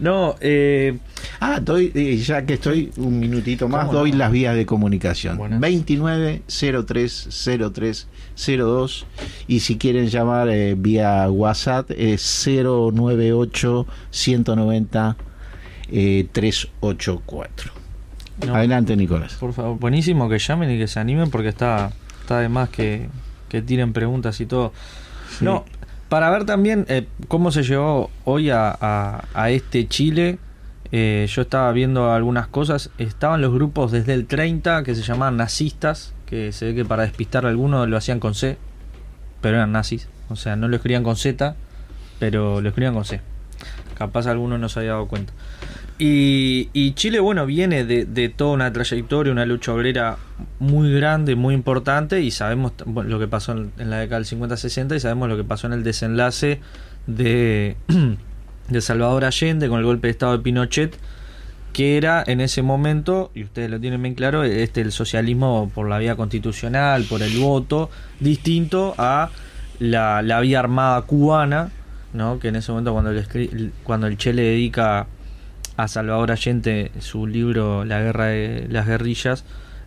No, eh, Ah, doy, eh, ya que estoy un minutito más, ¿Cómo doy no? las vías de comunicación. Bueno. 29 03 03 02 y si quieren llamar eh, vía WhatsApp es 098 190 eh, 384. No, Adelante, Nicolás. por favor, buenísimo que llamen y que se animen porque está, está de más que, que tiren preguntas y todo. Sí. No, para ver también eh, cómo se llevó hoy a, a- a este Chile, eh, yo estaba viendo algunas cosas. Estaban los grupos desde el 30 que se llamaban nazistas, que se ve que para despistar a algunos lo hacían con C, pero eran nazis. O sea, no lo escribían con Z, pero lo escribían con C. Capaz alguno no se había dado cuenta. Y, Chile, bueno, viene de, toda una trayectoria, una lucha obrera muy grande, muy importante, y sabemos lo que pasó en, la década del 50-60 y sabemos lo que pasó en el desenlace de, <clears throat> de Salvador Allende con el golpe de Estado de Pinochet, que era en ese momento, y ustedes lo tienen bien claro, este el socialismo por la vía constitucional, por el voto, distinto a la, la vía armada cubana, ¿no? que en ese momento cuando el, cuando el Che le dedica a Salvador Allende su libro La guerra de las guerrillas,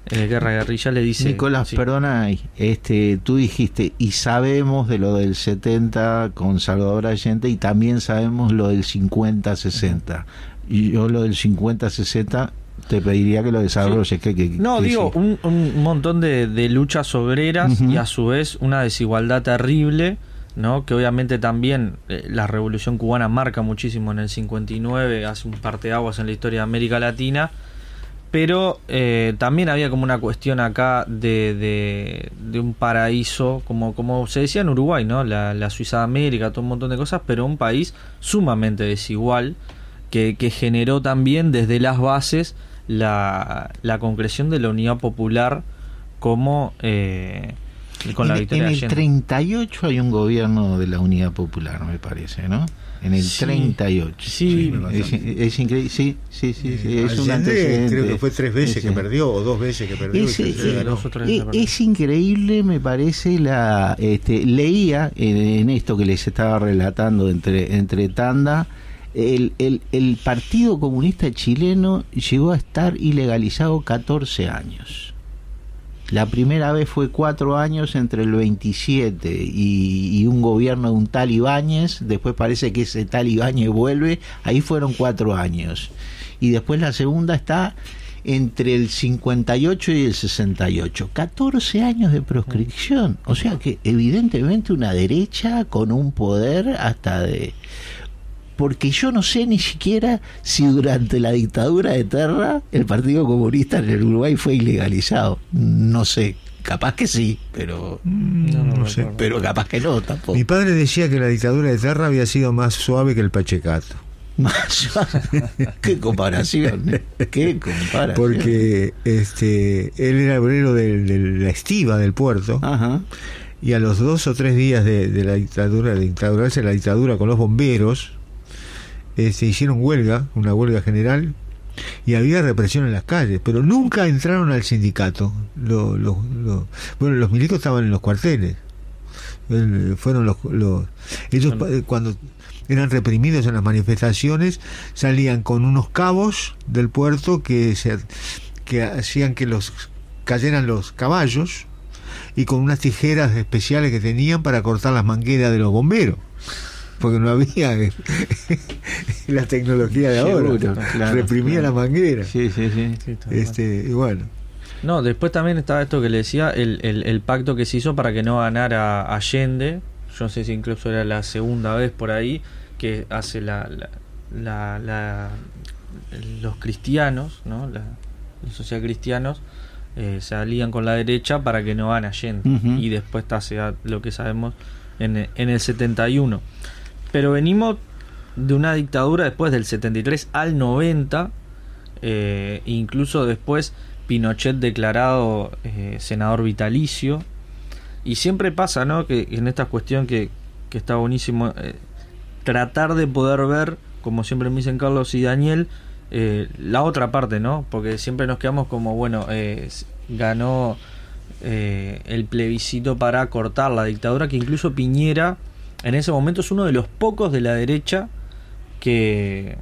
eh, Guerra de guerrillas, le dice... Nicolás, sí. perdona, este, tú dijiste, y sabemos de lo del 70 con Salvador Allende y también sabemos lo del 50-60. Y yo lo del 50-60 te pediría que lo desarrolles. Que, que- No, que digo, sí. un, un montón de, de luchas obreras y a su vez una desigualdad terrible, ¿no? Que obviamente también eh, la revolución cubana marca muchísimo en el 59, hace un parteaguas en la historia de América Latina, pero eh, también había como una cuestión acá de, de, un paraíso, como, como se decía en Uruguay, ¿no? La, Suiza de América, todo un montón de cosas, pero un país sumamente desigual que, que generó también desde las bases la, la concreción de la unidad popular como eh, con la en, victoria en el Allende. 38 hay un gobierno de la Unidad Popular, me parece, ¿no? En el Sí. 38. Sí, es, es increíble. Sí, sí, sí. sí, es un Allende antecedente. creo que fue tres veces Sí, que perdió, o dos veces que perdió. eh, eh, verdad. es increíble, me parece, la este, leía en, en esto que les estaba relatando entre, entre tanda, el, el, el Partido Comunista Chileno llegó a estar ilegalizado 14 años. La primera vez fue cuatro años entre el 27 y, un gobierno de un tal Ibáñez. Después parece que ese tal Ibáñez vuelve. Ahí fueron cuatro años. Y después la segunda está entre el 58 y el 68. 14 años de proscripción. O sea que evidentemente una derecha con un poder hasta de... Porque yo no sé ni siquiera si durante la dictadura de Terra el Partido Comunista en el Uruguay fue ilegalizado. No sé. Capaz que sí, pero No, no no sé, pero capaz que no tampoco. Mi padre decía que la dictadura de Terra había sido más suave que el Pachecato. <laughs> Más- qué comparación, ¿eh? qué comparación. Porque este, él era obrero de, de la estiva del puerto Ajá. y a los dos o tres días de, de la dictadura, de instaurarse la dictadura con los bomberos, eh, se hicieron huelga, una huelga general, y había represión en las calles, pero nunca entraron al sindicato. Lo- lo- lo- bueno, los milicos estaban en los cuarteles. Fueron los, los- ellos cuando eran reprimidos en las manifestaciones salían con unos cabos del puerto que se, que hacían que los cayeran los caballos y con unas tijeras especiales que tenían para cortar las mangueras de los bomberos porque no había eh, <laughs> la tecnología de ahora Seguro, claro, reprimía claro. la manguera Sí, sí, sí. Este y bueno No, después también estaba esto que le decía, el, el, el pacto que se hizo para que no ganara Allende. Yo no sé si incluso era la segunda vez por ahí que hace la, la, la- la- los cristianos, ¿no? La- los socialcristianos eh, se alían con la derecha para que no gane Allende. Y después está lo que sabemos en, el- en el 71. Pero venimos de una dictadura después del 73 al 90, eh, incluso después Pinochet declarado eh, senador vitalicio. Y siempre pasa, ¿no? Que en esta cuestión que, que está buenísimo, eh, tratar de poder ver, como siempre me dicen Carlos y Daniel, eh, la otra parte, ¿no? Porque siempre nos quedamos como, bueno, ganó el plebiscito para cortar la dictadura, que incluso Piñera en ese momento es uno de los pocos de la derecha que,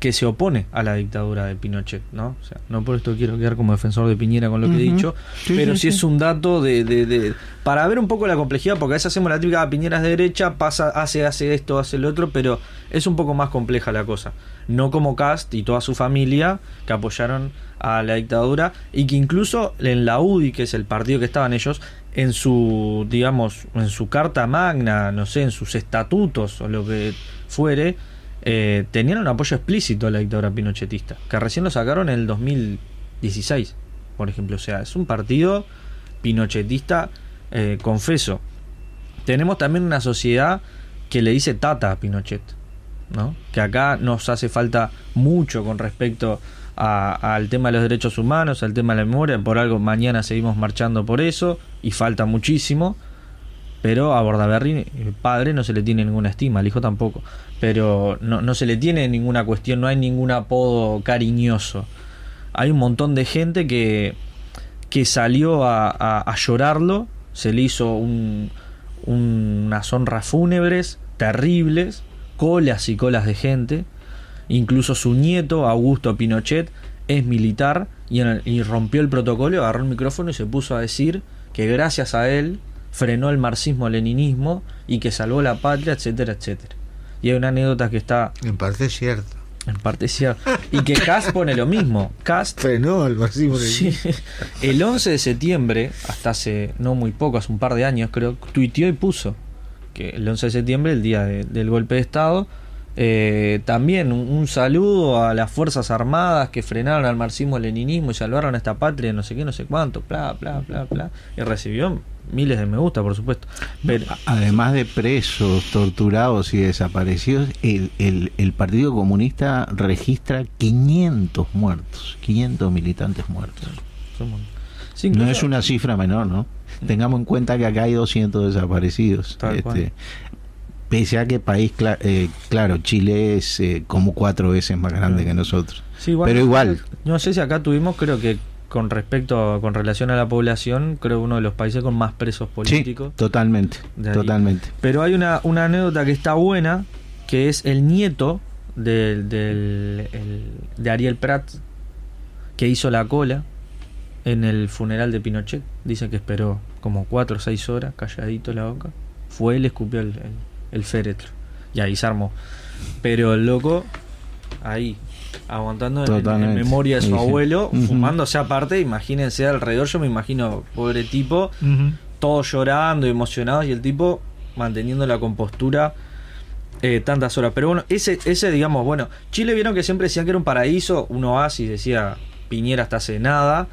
que se opone a la dictadura de Pinochet, ¿no? O sea, no por esto quiero quedar como defensor de Piñera con lo que he dicho, Sí, pero sí, es un dato de, de- de- para ver un poco la complejidad, porque a veces hacemos la típica "Ah, Piñera es de derecha, pasa, hace, hace esto, hace lo otro, pero es un poco más compleja la cosa. No como Cast y toda su familia que apoyaron a la dictadura y que incluso en la UDI, que es el partido que estaban ellos, en su, digamos, en su carta magna, no sé, en sus estatutos o lo que fuere, eh, tenían un apoyo explícito a la dictadura pinochetista, que recién lo sacaron en el 2016, por ejemplo. O sea, es un partido pinochetista, eh, confeso. Tenemos también una sociedad que le dice tata a Pinochet, ¿no? Que acá nos hace falta mucho con respecto a- al tema de los derechos humanos, al tema de la memoria. Por algo mañana seguimos marchando por eso y falta muchísimo. Pero a Bordaberry, el padre, no se le tiene ninguna estima, el hijo tampoco. Pero no, no se le tiene ninguna cuestión, no hay ningún apodo cariñoso. Hay un montón de gente que, que salió a, a- llorarlo, se le hizo un- unas honras fúnebres terribles, colas y colas de gente. Incluso su nieto, Augusto Pinochet, es militar y, en el- y rompió el protocolo, agarró el micrófono y se puso a decir que gracias a él frenó el marxismo-leninismo y que salvó la patria, etcétera, etcétera. Y hay una anécdota que está en parte es cierto en parte cierta. Y que Cast pone lo mismo. Cast <laughs> frenó al marxismo <laughs> Sí. El 11 de septiembre, hasta hace no muy poco, hace un par de años creo, tuiteó y puso que el 11 de septiembre, el día de- del golpe de Estado, Eh, también un, un saludo a las Fuerzas Armadas que frenaron al marxismo-leninismo y salvaron a esta patria, no sé qué, no sé cuánto, bla, bla, bla, bla. Y recibió miles de me gusta, por supuesto. Pero, Además de presos, torturados y desaparecidos, el, el, el Partido Comunista registra 500 muertos, 500 militantes muertos. No es una cifra menor, ¿no? Tengamos en cuenta que acá hay 200 desaparecidos. Este, pese a que país, cla- eh, claro, Chile es eh, como cuatro veces más grande que nosotros. Sí, Pero igual. No sé si acá tuvimos, creo que con respecto, con relación a la población, creo uno de los países con más presos políticos. Sí, totalmente, totalmente. Pero hay una, una anécdota que está buena, que es el nieto del, del- el- de Ariel Prat, que hizo la cola en el funeral de Pinochet. Dice que esperó como cuatro o seis horas, calladito la boca. Fue él, escupió el, el, el féretro. Y ahí se armó. Pero el loco, ahí, aguantando en- memoria de su abuelo, fumándose aparte, imagínense alrededor, yo me imagino, pobre tipo, todos llorando, emocionados, y el tipo manteniendo la compostura eh, tantas horas. Pero bueno, ese, ese, digamos, bueno, Chile vieron que siempre decían que era un paraíso, un oasis, decía Piñera hasta hace nada.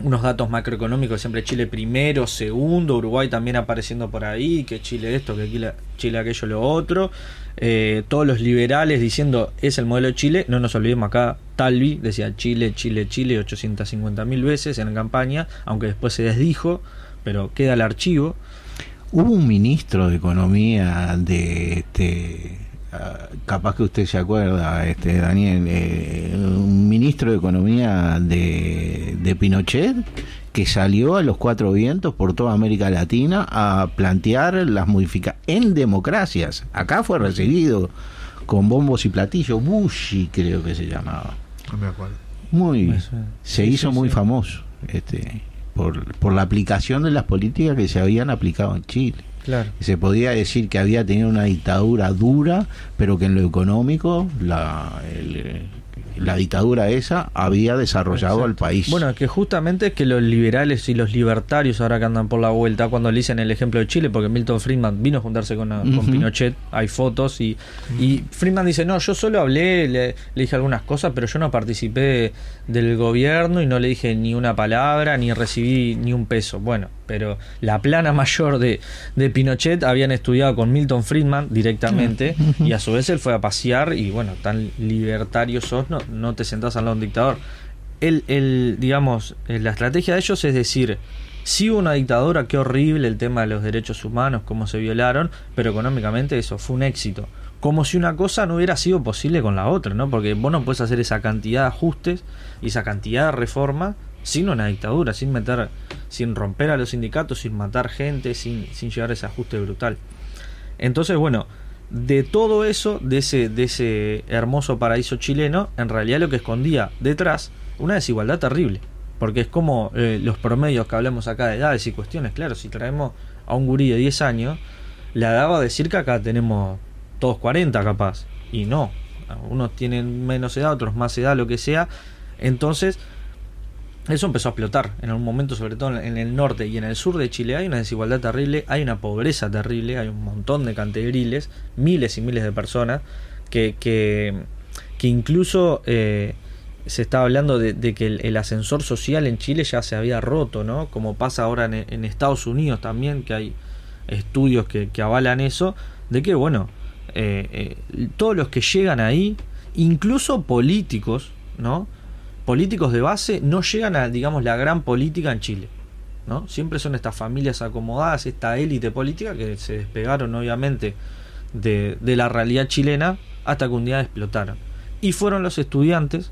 Unos datos macroeconómicos, siempre Chile primero, segundo, Uruguay también apareciendo por ahí, que Chile esto, que Chile, Chile aquello, lo otro. Eh, todos los liberales diciendo es el modelo de Chile, no nos olvidemos acá, Talvi decía Chile, Chile, Chile 850 mil veces en campaña, aunque después se desdijo, pero queda el archivo. Hubo un ministro de Economía de este capaz que usted se acuerda, este Daniel, eh, un ministro de Economía de, de Pinochet que salió a los cuatro vientos por toda América Latina a plantear las modificaciones en democracias. Acá fue recibido con bombos y platillos, Bushi creo que se llamaba. No me acuerdo. Muy, Me se Sí, hizo sí, muy sí. famoso este, por, por la aplicación de las políticas que se habían aplicado en Chile. Claro. Se podía decir que había tenido una dictadura dura, pero que en lo económico la, el- la dictadura esa había desarrollado al país. Bueno, que justamente es que los liberales y los libertarios ahora que andan por la vuelta, cuando le dicen el ejemplo de Chile, porque Milton Friedman vino a juntarse con, con. Pinochet, hay fotos, y, y Friedman dice, no, yo solo hablé, le, le dije algunas cosas, pero yo no participé del gobierno y no le dije ni una palabra, ni recibí ni un peso. Bueno, pero la plana <laughs> mayor de, de Pinochet habían estudiado con Milton Friedman directamente, <laughs> y a su vez él fue a pasear, y bueno, tan libertario sos, no, no te sentás al lado de un dictador el, el, digamos, eh, la estrategia de ellos es decir, sí hubo una dictadura, qué horrible el tema de los derechos humanos, cómo se violaron, pero económicamente eso fue un éxito. Como si una cosa no hubiera sido posible con la otra, ¿no? Porque vos no puedes hacer esa cantidad de ajustes y esa cantidad de reforma sin una dictadura, sin meter, sin romper a los sindicatos, sin matar gente, sin, sin llegar a ese ajuste brutal. Entonces, bueno, de todo eso, de ese, de ese hermoso paraíso chileno, en realidad lo que escondía detrás una desigualdad terrible. Porque es como eh, los promedios que hablamos acá de edades y cuestiones. Claro, si traemos a un gurí de 10 años, le daba a decir que acá tenemos todos 40 capaz. Y no. Unos tienen menos edad, otros más edad, lo que sea. Entonces, eso empezó a explotar en un momento, sobre todo en el norte y en el sur de Chile. Hay una desigualdad terrible, hay una pobreza terrible, hay un montón de cantegriles, miles y miles de personas que, que, que incluso eh, se está hablando de, que el, ascensor social en Chile ya se había roto, ¿no? Como pasa ahora en, Estados Unidos también, que hay estudios que, que avalan eso, de que, bueno, eh, eh, todos los que llegan ahí, incluso políticos, ¿no? Políticos de base no llegan a, digamos, la gran política en Chile. ¿no? Siempre son estas familias acomodadas, esta élite política que se despegaron obviamente de, la realidad chilena hasta que un día explotaron. Y fueron los estudiantes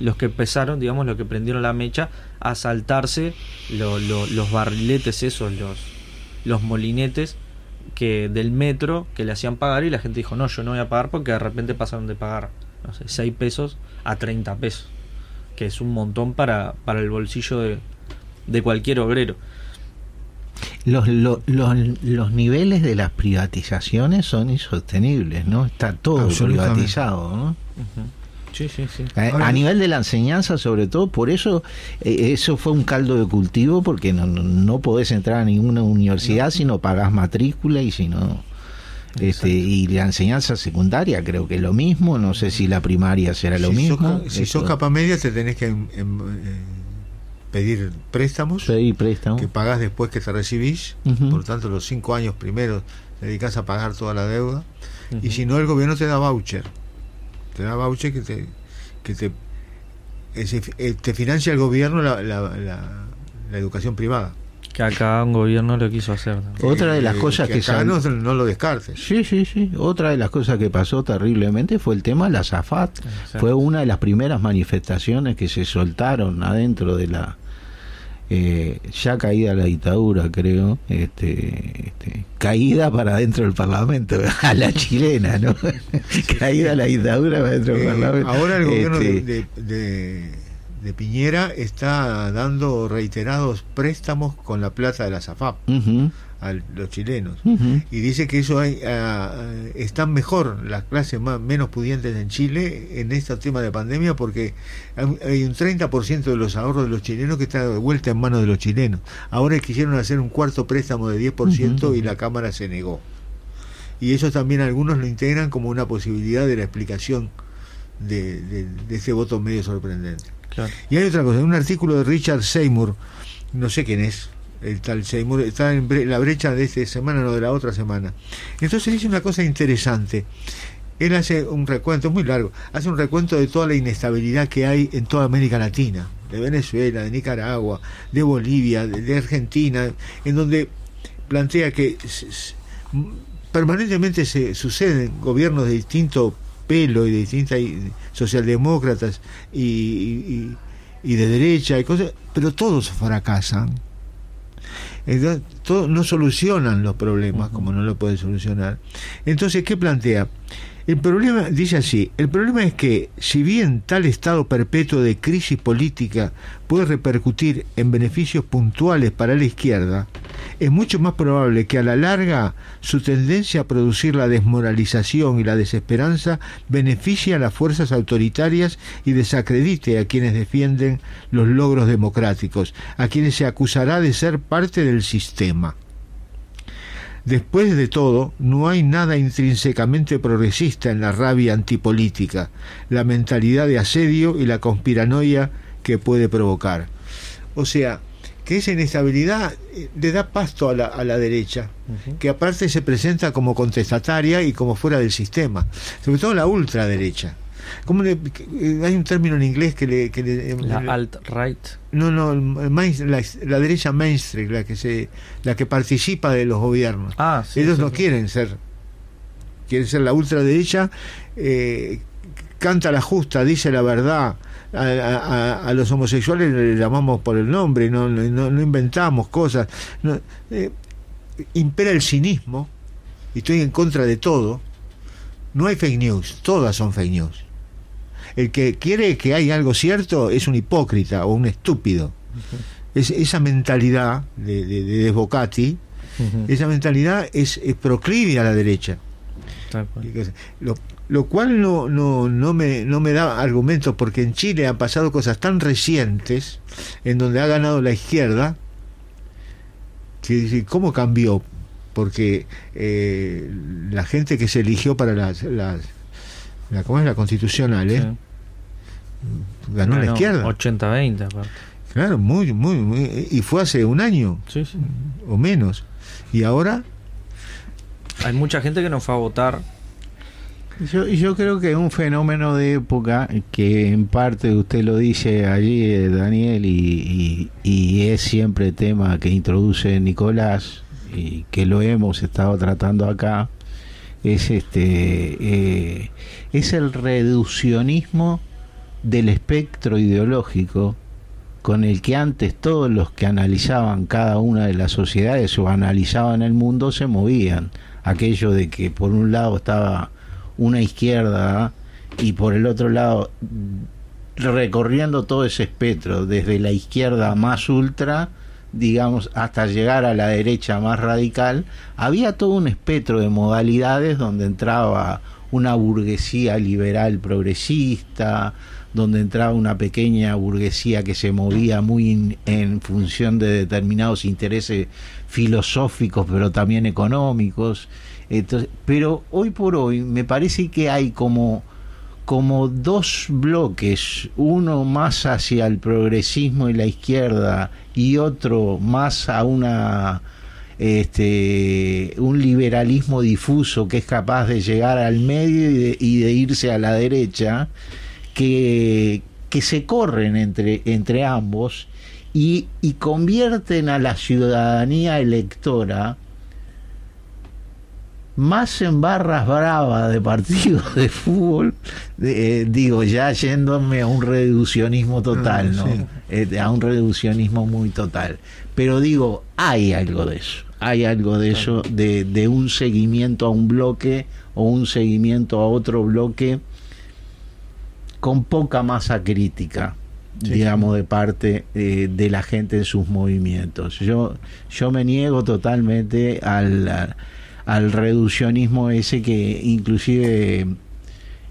los que empezaron, digamos, los que prendieron la mecha a saltarse lo, lo, los barriletes esos, los, los molinetes que del metro que le hacían pagar y la gente dijo, no, yo no voy a pagar porque de repente pasaron de pagar, no sé, 6 pesos a 30 pesos que es un montón para, para el bolsillo de, de cualquier obrero. Los, los, los, los, niveles de las privatizaciones son insostenibles, ¿no? Está todo privatizado, ¿no? Uh -huh. Sí, sí, sí. A, a, nivel de la enseñanza, sobre todo, por eso eh, eso fue un caldo de cultivo, porque no, no, no podés entrar a ninguna universidad no. si no pagás matrícula y si no. Este, y la enseñanza secundaria creo que es lo mismo, no sé si la primaria será lo si mismo. Sos, si Esto- sos capa media te tenés que em, em, eh, pedir préstamos pedir préstamo. que pagás después que te recibís. Ujú. Por lo tanto, los cinco años primeros te dedicas a pagar toda la deuda. Y si no, el gobierno te da voucher. Te da voucher que te, que te, ese- eh, te financia el gobierno la, la, la- la educación privada. Que acá un gobierno lo quiso hacer. ¿no? Otra de las Eh, cosas que acá no, no lo descartes. Sí, sí, sí. Otra de las cosas que pasó terriblemente fue el tema de la Zafat. Exacto. Fue una de las primeras manifestaciones que se soltaron adentro de la eh, ya caída la dictadura, creo, este, este, caída para dentro del Parlamento, <laughs> a la chilena, ¿no? <laughs> caída la dictadura para dentro del Eh, Parlamento. ahora el gobierno Este, de, de- de- de Piñera está dando reiterados préstamos con la plata de la SAFAP a los chilenos. Y dice que eso hay, ah, están mejor las clases más, menos pudientes en Chile en este tema de pandemia porque hay un 30% de los ahorros de los chilenos que está de vuelta en manos de los chilenos. Ahora quisieron hacer un cuarto préstamo de 10% Ujú. y la Cámara se negó. Y eso también algunos lo integran como una posibilidad de la explicación de, de, de este voto medio sorprendente. Y hay otra cosa, un artículo de Richard Seymour, no sé quién es, el tal Seymour, está en la brecha de esta semana, no de la otra semana. Entonces dice una cosa interesante. Él hace un recuento, es muy largo, hace un recuento de toda la inestabilidad que hay en toda América Latina, de Venezuela, de Nicaragua, de Bolivia, de, Argentina, en donde plantea que permanentemente se suceden gobiernos de distinto pelo y de distintas y- socialdemócratas y, y- y de derecha y cosas, pero todos fracasan. Entonces, todo- no solucionan los problemas como no lo pueden solucionar. Entonces, ¿qué plantea? El problema, dice así, el problema es que si bien tal estado perpetuo de crisis política puede repercutir en beneficios puntuales para la izquierda, es mucho más probable que a la larga su tendencia a producir la desmoralización y la desesperanza beneficie a las fuerzas autoritarias y desacredite a quienes defienden los logros democráticos, a quienes se acusará de ser parte del sistema. Después de todo, no hay nada intrínsecamente progresista en la rabia antipolítica, la mentalidad de asedio y la conspiranoia que puede provocar. O sea, que esa inestabilidad eh, le da pasto a la, a la derecha, que aparte se presenta como contestataria y como fuera del sistema, sobre todo la ultraderecha. ¿Cómo le- eh, hay un término en inglés que le... Que le- La le- alt-right. no, no, el main- la, la derecha mainstream, la que se, la que participa de los gobiernos. Ah, sí. Ellos sí, no sí. quieren ser, quieren ser la ultraderecha, eh, canta la justa, dice la verdad. A, a- a- a los homosexuales le llamamos por el nombre, no, no, no inventamos cosas. No, eh, impera el cinismo, y estoy en contra de todo. No hay fake news, todas son fake news. El que quiere que hay algo cierto es un hipócrita o un estúpido. Es, esa mentalidad de, de, de Bocati, Ujú. esa mentalidad es, es proclive a la derecha. Tal cual. Lo, lo cual no, no, no, me, no me da argumentos porque en Chile han pasado cosas tan recientes en donde ha ganado la izquierda que dice, ¿cómo cambió? Porque eh, la gente que se eligió para las, las la, ¿cómo es la constitucional? eh? Sí. Ganó la izquierda. 80-20 aparte. Claro, muy, muy, muy, y fue hace un año Sí, sí. o menos. Y ahora Hay mucha gente que no fue a votar. Yo, yo creo que es un fenómeno de época que en parte usted lo dice allí, eh, Daniel, y, y- y es siempre tema que introduce Nicolás y que lo hemos estado tratando acá, es este eh, es el reduccionismo del espectro ideológico con el que antes todos los que analizaban cada una de las sociedades o analizaban el mundo se movían. Aquello de que por un lado estaba una izquierda y por el otro lado recorriendo todo ese espectro, desde la izquierda más ultra, digamos, hasta llegar a la derecha más radical, había todo un espectro de modalidades donde entraba una burguesía liberal progresista, donde entraba una pequeña burguesía que se movía muy en función de determinados intereses filosóficos, pero también económicos. Entonces, pero hoy por hoy me parece que hay como, como dos bloques, uno más hacia el progresismo y la izquierda y otro más a una este, un liberalismo difuso que es capaz de llegar al medio y de, irse a la derecha, que, que se corren entre, entre ambos y, y convierten a la ciudadanía electora más en barras bravas de partidos de fútbol, eh, digo, ya yéndome a un reduccionismo total, ah, ¿no? Eh, a un reduccionismo muy total. Pero digo, hay algo de eso, hay algo de eso, de, de un seguimiento a un bloque o un seguimiento a otro bloque con poca masa crítica digamos, de parte eh, de la gente en sus movimientos. Yo, yo me niego totalmente al, al reduccionismo ese que inclusive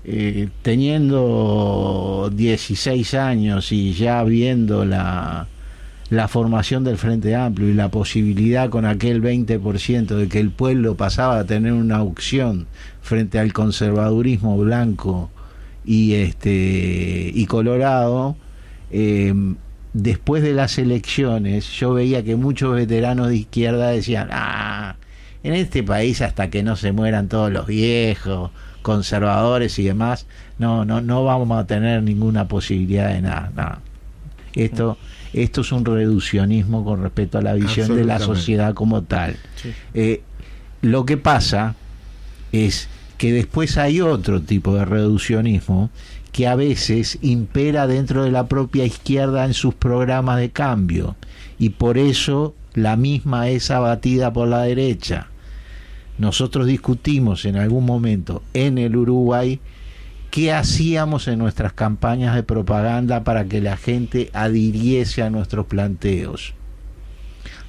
eh, teniendo 16 años y ya viendo la, la formación del Frente Amplio y la posibilidad con aquel 20% de que el pueblo pasaba a tener una opción frente al conservadurismo blanco y este y colorado eh, después de las elecciones yo veía que muchos veteranos de izquierda decían, ah, en este país hasta que no se mueran todos los viejos, conservadores y demás, no, no, no vamos a tener ninguna posibilidad de nada. Esto, esto es un reduccionismo con respecto a la visión de la sociedad como tal. Eh, lo que pasa es que después hay otro tipo de reduccionismo que a veces impera dentro de la propia izquierda en sus programas de cambio y por eso la misma es abatida por la derecha. Nosotros discutimos en algún momento en el Uruguay qué hacíamos en nuestras campañas de propaganda para que la gente adhiriese a nuestros planteos.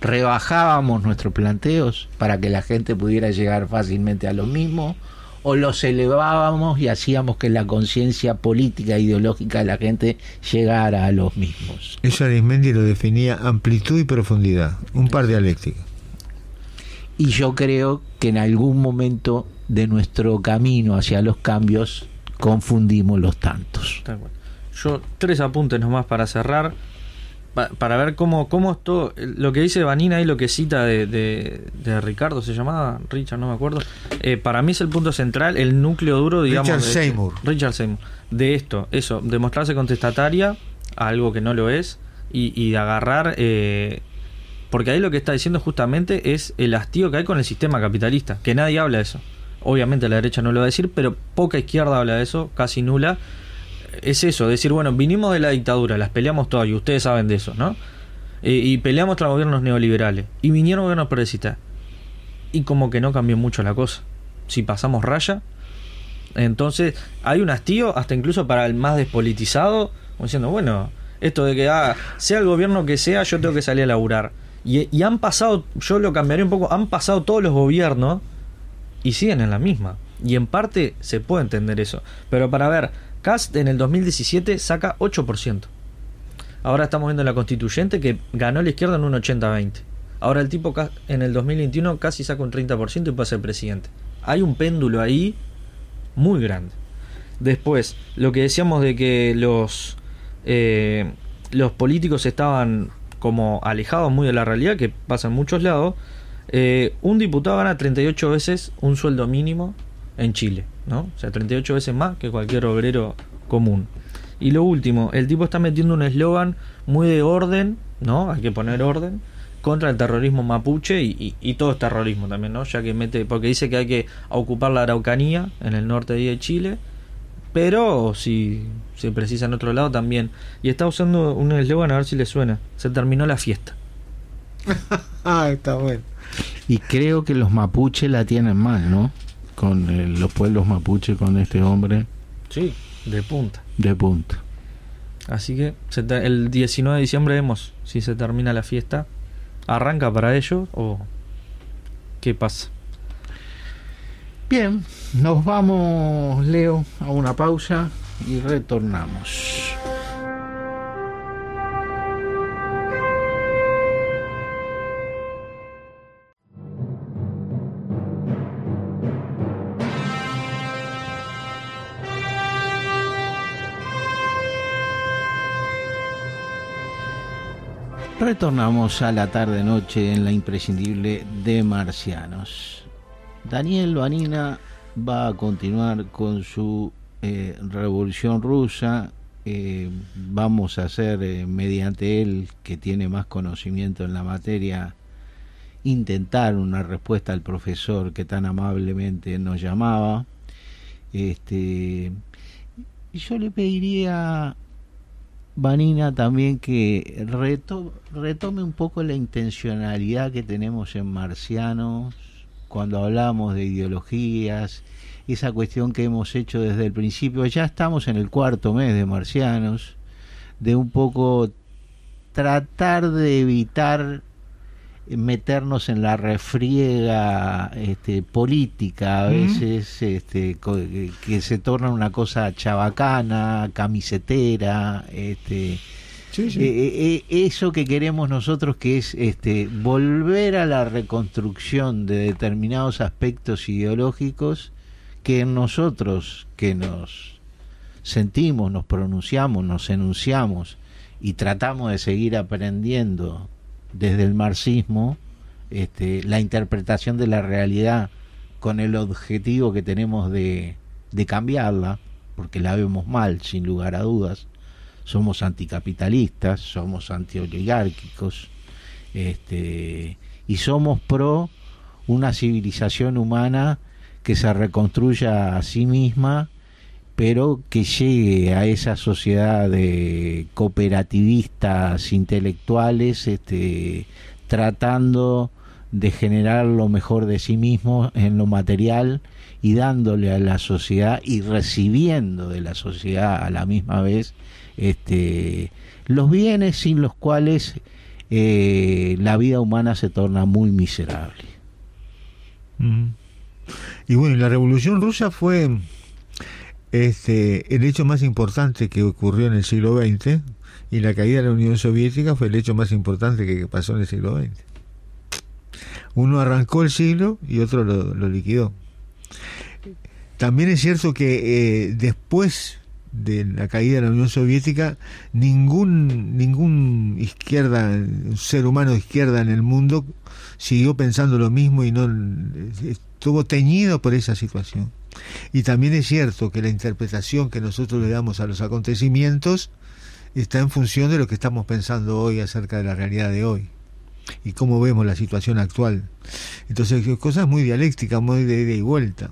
Rebajábamos nuestros planteos para que la gente pudiera llegar fácilmente a lo mismo o los elevábamos y hacíamos que la conciencia política e ideológica de la gente llegara a los mismos. Eso Arismendi lo definía amplitud y profundidad, un par dialéctica. Y yo creo que en algún momento de nuestro camino hacia los cambios confundimos los tantos. Yo tres apuntes nomás para cerrar para ver cómo, cómo esto, lo que dice Vanina y lo que cita de, de, Ricardo, se llamaba Richard, no me acuerdo, eh, para mí es el punto central, el núcleo duro, digamos. Richard Seymour. Richard Seymour. De esto, eso, demostrarse contestataria a algo que no lo es y, y de agarrar. Eh, porque ahí lo que está diciendo justamente es el hastío que hay con el sistema capitalista, que nadie habla de eso. Obviamente la derecha no lo va a decir, pero poca izquierda habla de eso, casi nula es eso, decir, bueno, vinimos de la dictadura, las peleamos todas y ustedes saben de eso, ¿no? Eh, y peleamos tras gobiernos neoliberales. Y vinieron gobiernos progresistas. Y como que no cambió mucho la cosa. Si pasamos raya, entonces hay un hastío, hasta incluso para el más despolitizado, diciendo, bueno, esto de que ah, sea el gobierno que sea, yo tengo que salir a laburar. Y, han pasado, yo lo cambiaré un poco, han pasado todos los gobiernos y siguen en la misma. Y en parte se puede entender eso. Pero para ver, Cast en el 2017 saca 8%. Ahora estamos viendo la constituyente que ganó la izquierda en un 80-20. Ahora el tipo en el 2021 casi saca un 30% y puede ser presidente. Hay un péndulo ahí muy grande. Después, lo que decíamos de que los, eh, los políticos estaban como alejados muy de la realidad, que pasa en muchos lados, eh, un diputado gana 38 veces un sueldo mínimo en Chile, ¿no? O sea, 38 veces más que cualquier obrero común. Y lo último, el tipo está metiendo un eslogan muy de orden, ¿no? Hay que poner orden contra el terrorismo mapuche y, todo es terrorismo también, ¿no? Ya que mete, porque dice que hay que ocupar la Araucanía en el norte de Chile, pero si se precisa en otro lado también. Y está usando un eslogan a ver si le suena. Se terminó la fiesta. <laughs> ah, está bueno. Y creo que los mapuches la tienen mal, ¿no? con eh, los pueblos mapuche, con este hombre. Sí, de punta. De punta. Así que el 19 de diciembre vemos si se termina la fiesta. ¿Arranca para ellos o qué pasa? Bien, nos vamos, Leo, a una pausa y retornamos. Retornamos a la tarde-noche en la imprescindible de Marcianos. Daniel Vanina va a continuar con su eh, revolución rusa. Eh, vamos a hacer, eh, mediante él, que tiene más conocimiento en la materia, intentar una respuesta al profesor que tan amablemente nos llamaba. Este, yo le pediría Vanina también que retome un poco la intencionalidad que tenemos en Marcianos cuando hablamos de ideologías, esa cuestión que hemos hecho desde el principio, ya estamos en el cuarto mes de Marcianos, de un poco tratar de evitar meternos en la refriega este, política a veces este, que se torna una cosa chabacana, camisetera, este, eh, eh, eh, eso que queremos nosotros que es este, volver a la reconstrucción de determinados aspectos ideológicos que nosotros que nos sentimos, nos pronunciamos, nos enunciamos y tratamos de seguir aprendiendo desde el marxismo este, la interpretación de la realidad con el objetivo que tenemos de, de cambiarla, porque la vemos mal, sin lugar a dudas. Somos anticapitalistas, somos antioligárquicos, este, y somos pro una civilización humana que se reconstruya a sí misma pero que llegue a esa sociedad de cooperativistas intelectuales este, tratando de generar lo mejor de sí mismo en lo material y dándole a la sociedad y recibiendo de la sociedad a la misma vez este, los bienes sin los cuales eh, la vida humana se torna muy miserable. Y bueno, la revolución rusa fue este, el hecho más importante que ocurrió en el siglo XX y la caída de la Unión Soviética fue el hecho más importante que pasó en el siglo XX. Uno arrancó el siglo y otro lo, liquidó. También es cierto que eh, después de la caída de la Unión Soviética, ningún, ningún izquierda, ser humano de izquierda en el mundo siguió pensando lo mismo y no estuvo teñido por esa situación. Y también es cierto que la interpretación que nosotros le damos a los acontecimientos está en función de lo que estamos pensando hoy acerca de la realidad de hoy y cómo vemos la situación actual. Entonces, cosas muy dialécticas, muy de ida y vuelta.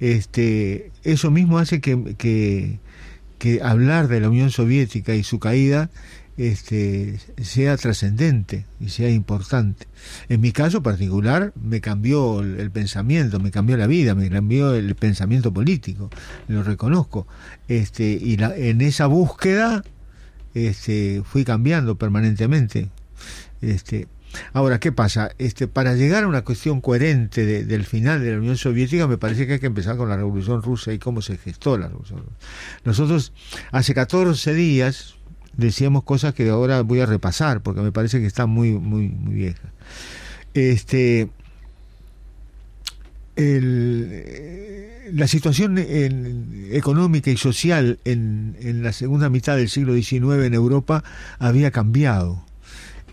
Este, eso mismo hace que, que, hablar de la Unión Soviética y su caída este, sea trascendente y sea importante. En mi caso particular me cambió el, pensamiento, me cambió la vida, me cambió el pensamiento político, lo reconozco. Este, y la, en esa búsqueda este, fui cambiando permanentemente. Este, Ahora, ¿qué pasa? Este, para llegar a una cuestión coherente del final de la Unión Soviética, me parece que hay que empezar con la Revolución Rusa y cómo se gestó la Revolución Rusa. Nosotros, hace 14 días, decíamos cosas que ahora voy a repasar porque me parece que está muy muy muy vieja este la situación económica y social en, en, la segunda mitad del siglo XIX en Europa había cambiado.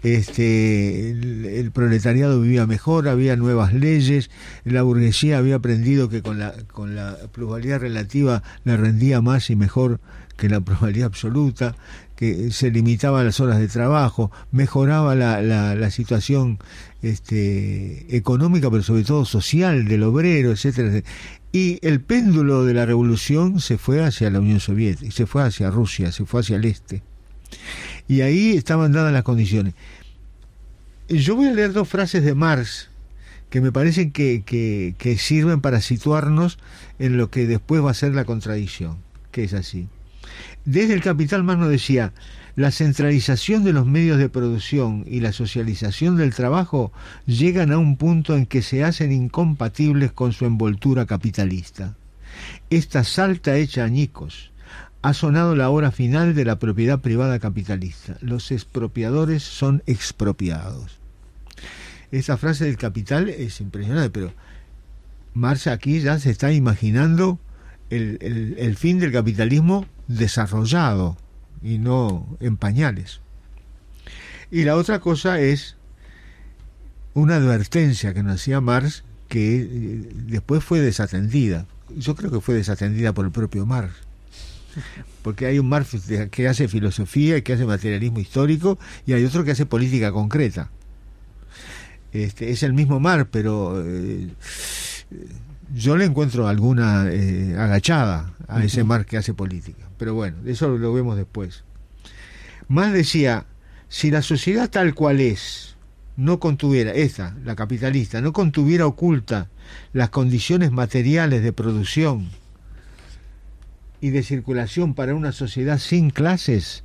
Este, el, proletariado vivía mejor, había nuevas leyes, la burguesía había aprendido que con la, con la pluralidad relativa le rendía más y mejor que la probabilidad absoluta, que se limitaba las horas de trabajo, mejoraba la, la, situación este, económica, pero sobre todo social del obrero, etcétera, Y el péndulo de la revolución se fue hacia la Unión Soviética, se fue hacia Rusia, se fue hacia el este. Y ahí estaban dadas las condiciones. Yo voy a leer dos frases de Marx que me parecen que, que, sirven para situarnos en lo que después va a ser la contradicción, que es así. Desde el Capital Marx decía, la centralización de los medios de producción y la socialización del trabajo llegan a un punto en que se hacen incompatibles con su envoltura capitalista. Esta salta hecha añicos. Ha sonado la hora final de la propiedad privada capitalista. Los expropiadores son expropiados. Esa frase del capital es impresionante, pero Marx aquí ya se está imaginando el, fin del capitalismo desarrollado y no en pañales. Y la otra cosa es una advertencia que nos hacía Marx que eh, después fue desatendida. Yo creo que fue desatendida por el propio Marx. Porque hay un Marx que hace filosofía y que hace materialismo histórico y hay otro que hace política concreta. Este, es el mismo Marx, pero eh, yo le encuentro alguna eh, agachada a ese Marx que hace política. Pero bueno, eso lo vemos después. Más decía, si la sociedad tal cual es, no contuviera, esta, la capitalista, no contuviera oculta las condiciones materiales de producción y de circulación para una sociedad sin clases,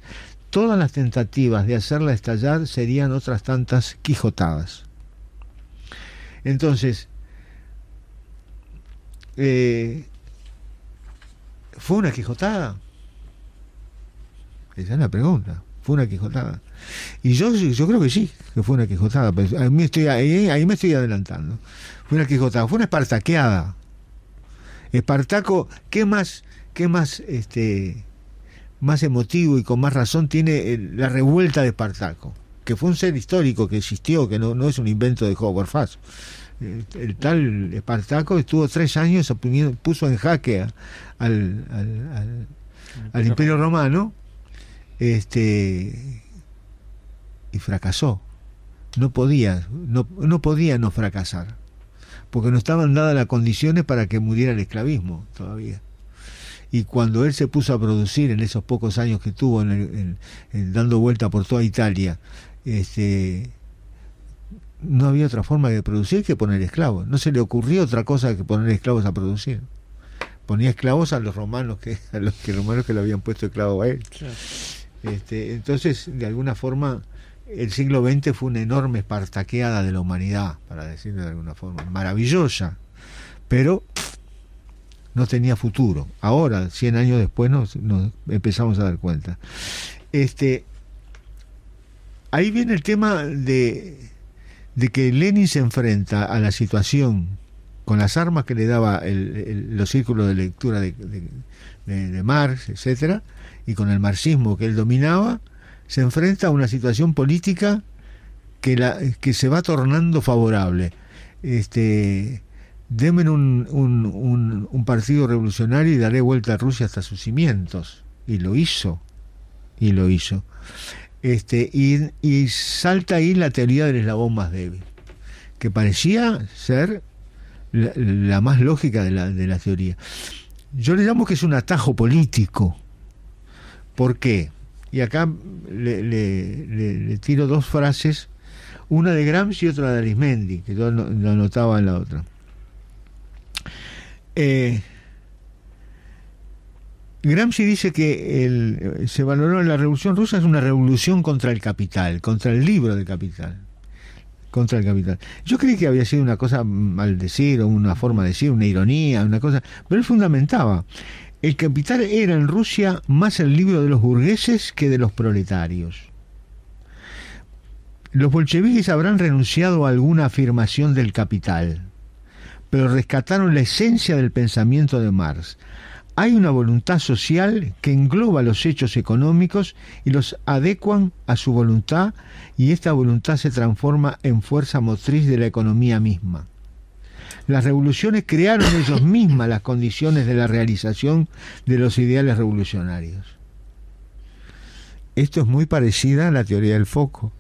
todas las tentativas de hacerla estallar serían otras tantas quijotadas. Entonces, eh, ¿fue una quijotada? Esa es la pregunta. ¿Fue una quijotada? Y yo, yo creo que sí, que fue una quijotada. Pero a mí estoy, ahí, ahí me estoy adelantando. Fue una quijotada, fue una espartaqueada. Espartaco, ¿qué más, qué más, este, más emotivo y con más razón tiene la revuelta de Espartaco? Que fue un ser histórico que existió, que no, no es un invento de Howard Fass. El, el tal Espartaco estuvo tres años, puso en jaque al, al, al, al Imperio Romano este y fracasó. No podía, no, no podía no fracasar, porque no estaban dadas las condiciones para que muriera el esclavismo todavía. Y cuando él se puso a producir en esos pocos años que tuvo en dando vuelta por toda Italia, este, no había otra forma de producir que poner esclavos. No se le ocurrió otra cosa que poner esclavos a producir. Ponía esclavos a los romanos que <laughs> a los que romanos que le habían puesto esclavo a él. Este, entonces, de alguna forma, el siglo XX fue una enorme espartaqueada de la humanidad, para decirlo de alguna forma, maravillosa, pero no tenía futuro. Ahora, 100 años después, nos, empezamos a dar cuenta. Este, ahí viene el tema de, de que Lenin se enfrenta a la situación con las armas que le daba el, los círculos de lectura de Marx, etcétera, y con el marxismo que él dominaba, se enfrenta a una situación política que, la, que se va tornando favorable. Este, denme un, un, partido revolucionario y daré vuelta a Rusia hasta sus cimientos. Y lo hizo. Y lo hizo. Este, y, y salta ahí la teoría del eslabón más débil, que parecía ser la, más lógica de la, de la teoría. Yo le llamo que es un atajo político ¿Por qué? Y acá le, le, le, tiro dos frases, una de Gramsci y otra de Arismendi, que yo lo, lo anotaba en la otra. Eh, Gramsci dice que el, se valoró la revolución rusa es una revolución contra el capital, contra el libro del capital, contra el capital. Yo creí que había sido una cosa mal decir, o una forma de decir, una ironía, una cosa, pero él fundamentaba. El capital era en Rusia más el libro de los burgueses que de los proletarios. Los bolcheviques habrán renunciado a alguna afirmación del capital, pero rescataron la esencia del pensamiento de Marx. Hay una voluntad social que engloba los hechos económicos y los adecuan a su voluntad y esta voluntad se transforma en fuerza motriz de la economía misma. Las revoluciones crearon ellos mismas las condiciones de la realización de los ideales revolucionarios. Esto es muy parecida a la teoría del foco.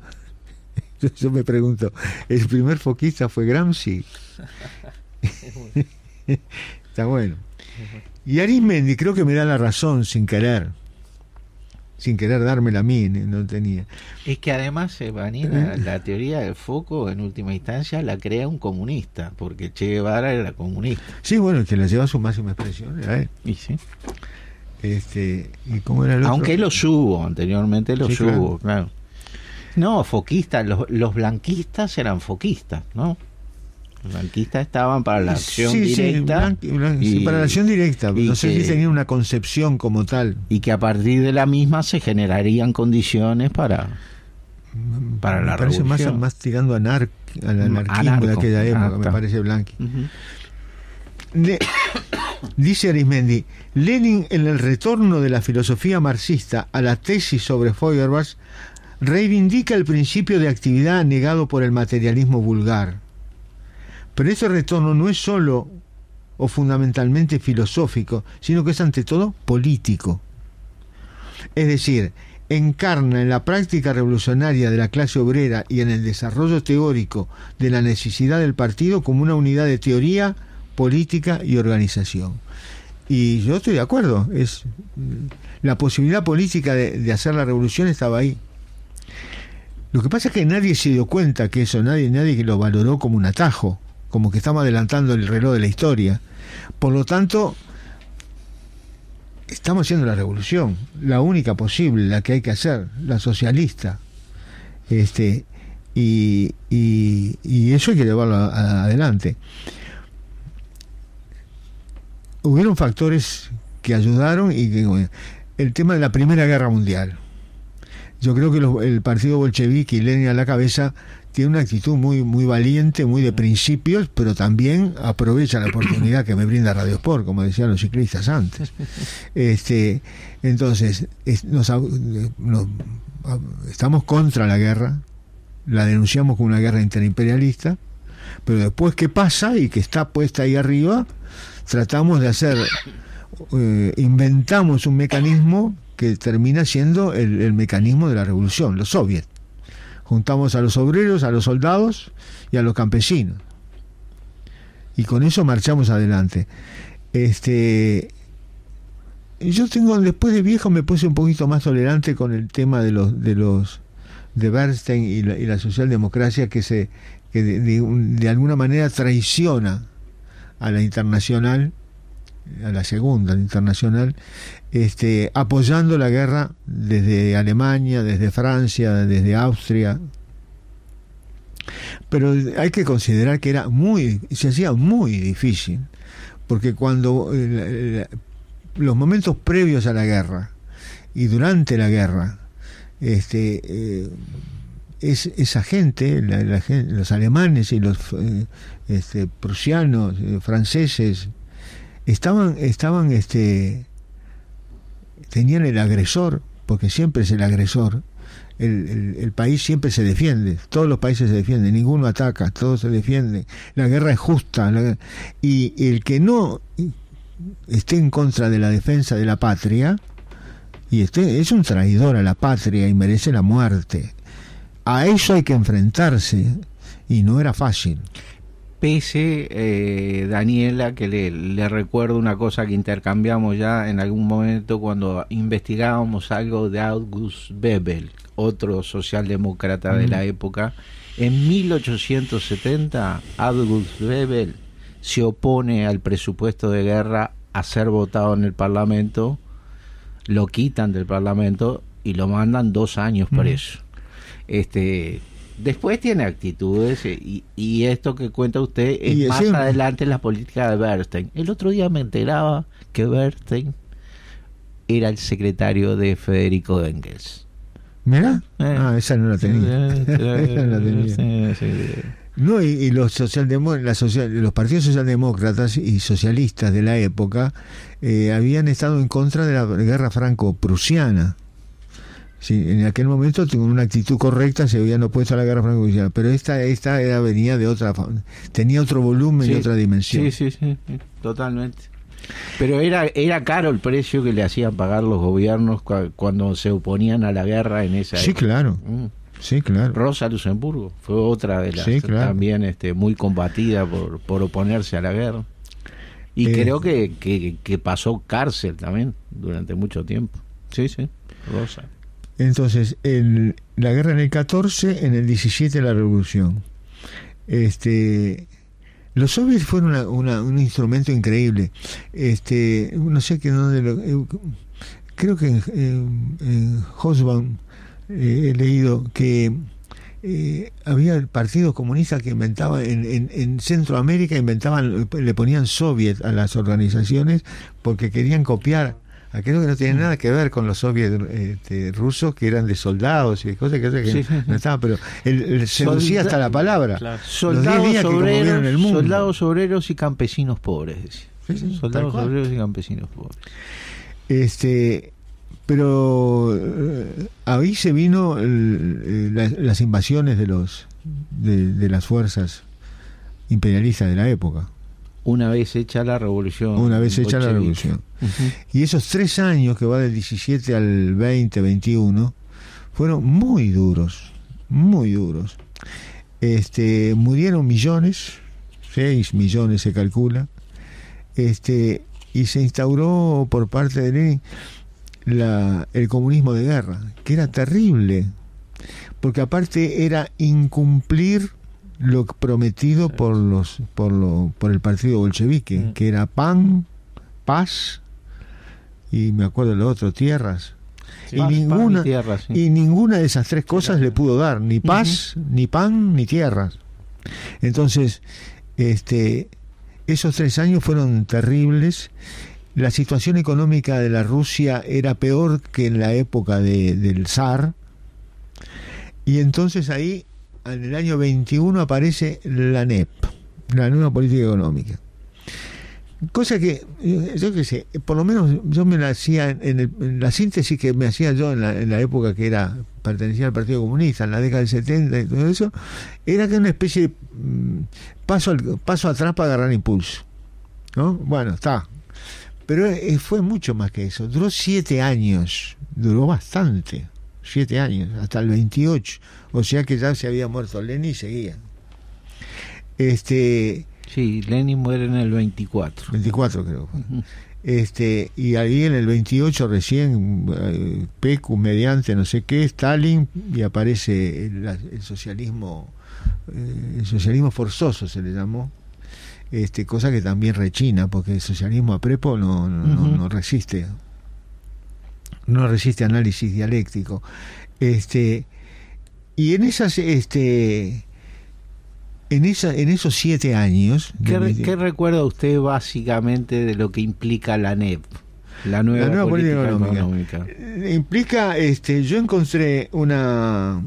<laughs> Yo me pregunto, ¿el primer foquista fue Gramsci? <laughs> Está bueno. Y Arismendi creo que me da la razón sin querer sin querer dármela a mí, no tenía. Es que además, eh, Vanina, ¿Eh? la teoría del foco, en última instancia, la crea un comunista, porque Che Guevara era comunista. Sí, bueno, que la lleva a su máxima expresión era él. Y sí. Este, ¿y cómo era el otro? Aunque lo subo, anteriormente lo sí, subo, claro. claro. No, foquistas, los, los blanquistas eran foquistas, ¿no? Los blanquistas estaban para la acción sí, directa. Sí, blan, y, sí, para la acción directa. No sé que, si tenían una concepción como tal. Y que a partir de la misma se generarían condiciones para, para la me parece revolución. Más, más tirando a anar, al anarquismo Anarco. de aquella época, me parece Blanqui. Uh <coughs> -huh. Dice Arismendi, Lenin en el retorno de la filosofía marxista a la tesis sobre Feuerbach reivindica el principio de actividad negado por el materialismo vulgar. Pero ese retorno no es solo o fundamentalmente filosófico, sino que es ante todo político. Es decir, encarna en la práctica revolucionaria de la clase obrera y en el desarrollo teórico de la necesidad del partido como una unidad de teoría, política y organización. Y yo estoy de acuerdo, es la posibilidad política de, hacer la revolución estaba ahí. Lo que pasa es que nadie se dio cuenta que eso, nadie, nadie que lo valoró como un atajo, como que estamos adelantando el reloj de la historia. Por lo tanto, estamos haciendo la revolución, la única posible, la que hay que hacer, la socialista. Este, y, y, y eso hay que llevarlo a- adelante. Hubieron factores que ayudaron y el tema de la Primera Guerra Mundial. Yo creo que el partido bolchevique y Lenin a la cabeza tiene una actitud muy muy valiente, muy de principios, pero también aprovecha la oportunidad que me brinda Radio Sport, como decían los ciclistas antes. Este, entonces, es- nos estamos contra la guerra, la denunciamos como una guerra interimperialista, pero después que pasa y que está puesta ahí arriba, tratamos de hacer, eh, inventamos un mecanismo que termina siendo el mecanismo de la revolución, los soviets. Juntamos a los obreros, a los soldados y a los campesinos. Y con eso marchamos adelante. Este, yo tengo, después de viejo me puse un poquito más tolerante con el tema de los, de los, de Bernstein y la, y la socialdemocracia que se, que de, de de alguna manera traiciona a la internacional, a la segunda internacional, este, apoyando la guerra desde Alemania, desde Francia, desde Austria. Pero hay que considerar que era muy, se hacía muy difícil, porque cuando eh, los momentos previos a la guerra y durante la guerra, este, eh, es, esa gente, los alemanes y los eh, este, prusianos, franceses, estaban, estaban, este, tenían el agresor, porque siempre es el agresor. El, el- país siempre se defiende, todos los países se defienden, ninguno ataca, todos se defienden. La guerra es justa, y el que no esté en contra de la defensa de la patria y esté, es un traidor a la patria y merece la muerte. A eso hay que enfrentarse y no era fácil. Pese, eh, Daniela, que le, le recuerdo una cosa que intercambiamos ya en algún momento cuando investigábamos algo de August Bebel, otro socialdemócrata de la época. En 1870, August Bebel se opone al presupuesto de guerra a ser votado en el Parlamento, lo quitan del Parlamento y lo mandan dos años preso. Este, después tiene actitudes eh, y, y esto que cuenta usted es Y más siempre- adelante en la política de Bernstein. El otro día me enteraba que Bernstein era el secretario de Federico Engels. ¿Mira? Eh. Ah, esa no la tenía. <laughs> Esa no la tenía. Sí, sí. No, y, y los la social- los partidos socialdemócratas y socialistas de la época eh, habían estado en contra de la guerra franco-prusiana. Sí, en aquel momento con una actitud correcta se habían opuesto a la guerra franco-prusiana, pero esta esta era, venía de otra tenía otro volumen y otra dimensión. Sí, sí, sí, totalmente. Pero era era caro el precio que le hacían pagar los gobiernos cua- cuando se oponían a la guerra en esa Sí, época. claro. Mm. Sí, claro. Rosa Luxemburgo fue otra de las Sí, claro. también este, muy combatida por, por oponerse a la guerra. Y Eh. creo que, que, que pasó cárcel también durante mucho tiempo. Sí, sí, Rosa. Entonces, el, la guerra en el 14, en el 17 la revolución. Este, los soviets fueron una- una- un instrumento increíble. Este, no sé que dónde lo- eh, creo que en, en, eh, he leído que eh, había partidos comunistas que inventaban en, en, en Centroamérica inventaban le ponían soviet a las organizaciones porque querían copiar aquello que no tenía nada que ver con los soviets este, rusos que eran de soldados y de cosas que, que Sí, no estaban pero el, el- seducía hasta la palabra Claro. Soldados 10 días que conmovieron obreros, el mundo. soldados obreros y campesinos pobres. decía. Sí, sí, soldados obreros y campesinos pobres. este Pero eh, ahí se vino el- eh, la- las invasiones de los de, de las fuerzas imperialistas de la época. Una vez hecha la revolución. Una vez hecha la revolución. Y esos tres años que va del 17 al 20, 21, fueron muy duros, muy duros. Este, murieron millones, 6 millones se calcula, este, y se instauró por parte de Lenin la, el comunismo de guerra, que era terrible, porque aparte era incumplir lo prometido por los por lo por el partido bolchevique, Mm. que era pan, paz y me acuerdo de lo otro, tierras. Sí. y Paz, paz y ninguna tierra, sí. y ninguna de esas tres cosas le pudo dar, ni paz, ni pan, ni tierras. Entonces, este, esos tres años fueron terribles. La situación económica de la Rusia era peor que en la época de- del zar. Y entonces ahí, en el año 21, aparece la NEP, la nueva política económica. Cosa que, eh, yo qué sé, por lo menos yo me la hacía en, el- la síntesis que me hacía yo en la, en la época que era pertenecía al Partido Comunista, en la década del 70 y todo eso, era que una especie de mm, paso, paso atrás para agarrar impulso. ¿no? Bueno, está. Pero eh, fue mucho más que eso. Duró siete años, duró bastante, siete años, hasta el 28. O sea que ya se había muerto Lenin y seguía. Este, Sí, Lenin muere en el 24. 24 creo. Este, y ahí en el 28 recién, eh, Pecu mediante no sé qué, Stalin, y aparece el, el socialismo, eh, el socialismo forzoso se le llamó, este, cosa que también rechina, porque el socialismo a prepo no, no, no- Ujú. no resiste, no resiste análisis dialéctico. Este, y en esas, este, en esa, en esos siete años, ¿Qué, de- qué recuerda usted básicamente de lo que implica la NEP? La nueva, La nueva política, política económica. económica. Implica, este, yo encontré una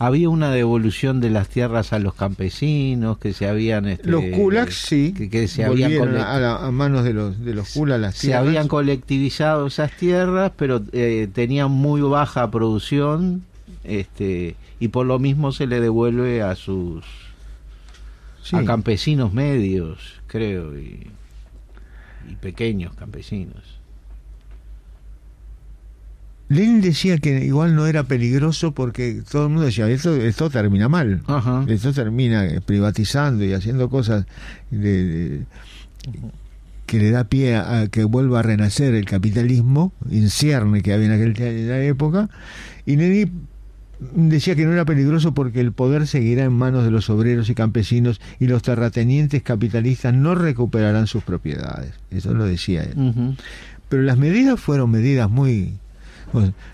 Había una devolución de las tierras a los campesinos que se habían... este, los kulaks sí que, que se habían, volvieron a, la- a manos de los de los kulaks las se tierras. habían colectivizado esas tierras, pero eh, tenían muy baja producción este y por lo mismo se le devuelve a sus Sí. a campesinos medios, creo, y, y pequeños campesinos. Lenin decía que igual no era peligroso porque todo el mundo decía esto esto termina mal Ajá. esto termina eh, privatizando y haciendo cosas de- de- que le da pie a, a que vuelva a renacer el capitalismo incierne que había en aquel en la época. Y Lenin decía que no era peligroso porque el poder seguirá en manos de los obreros y campesinos y los terratenientes capitalistas no recuperarán sus propiedades. Eso lo decía él. Pero las medidas fueron medidas muy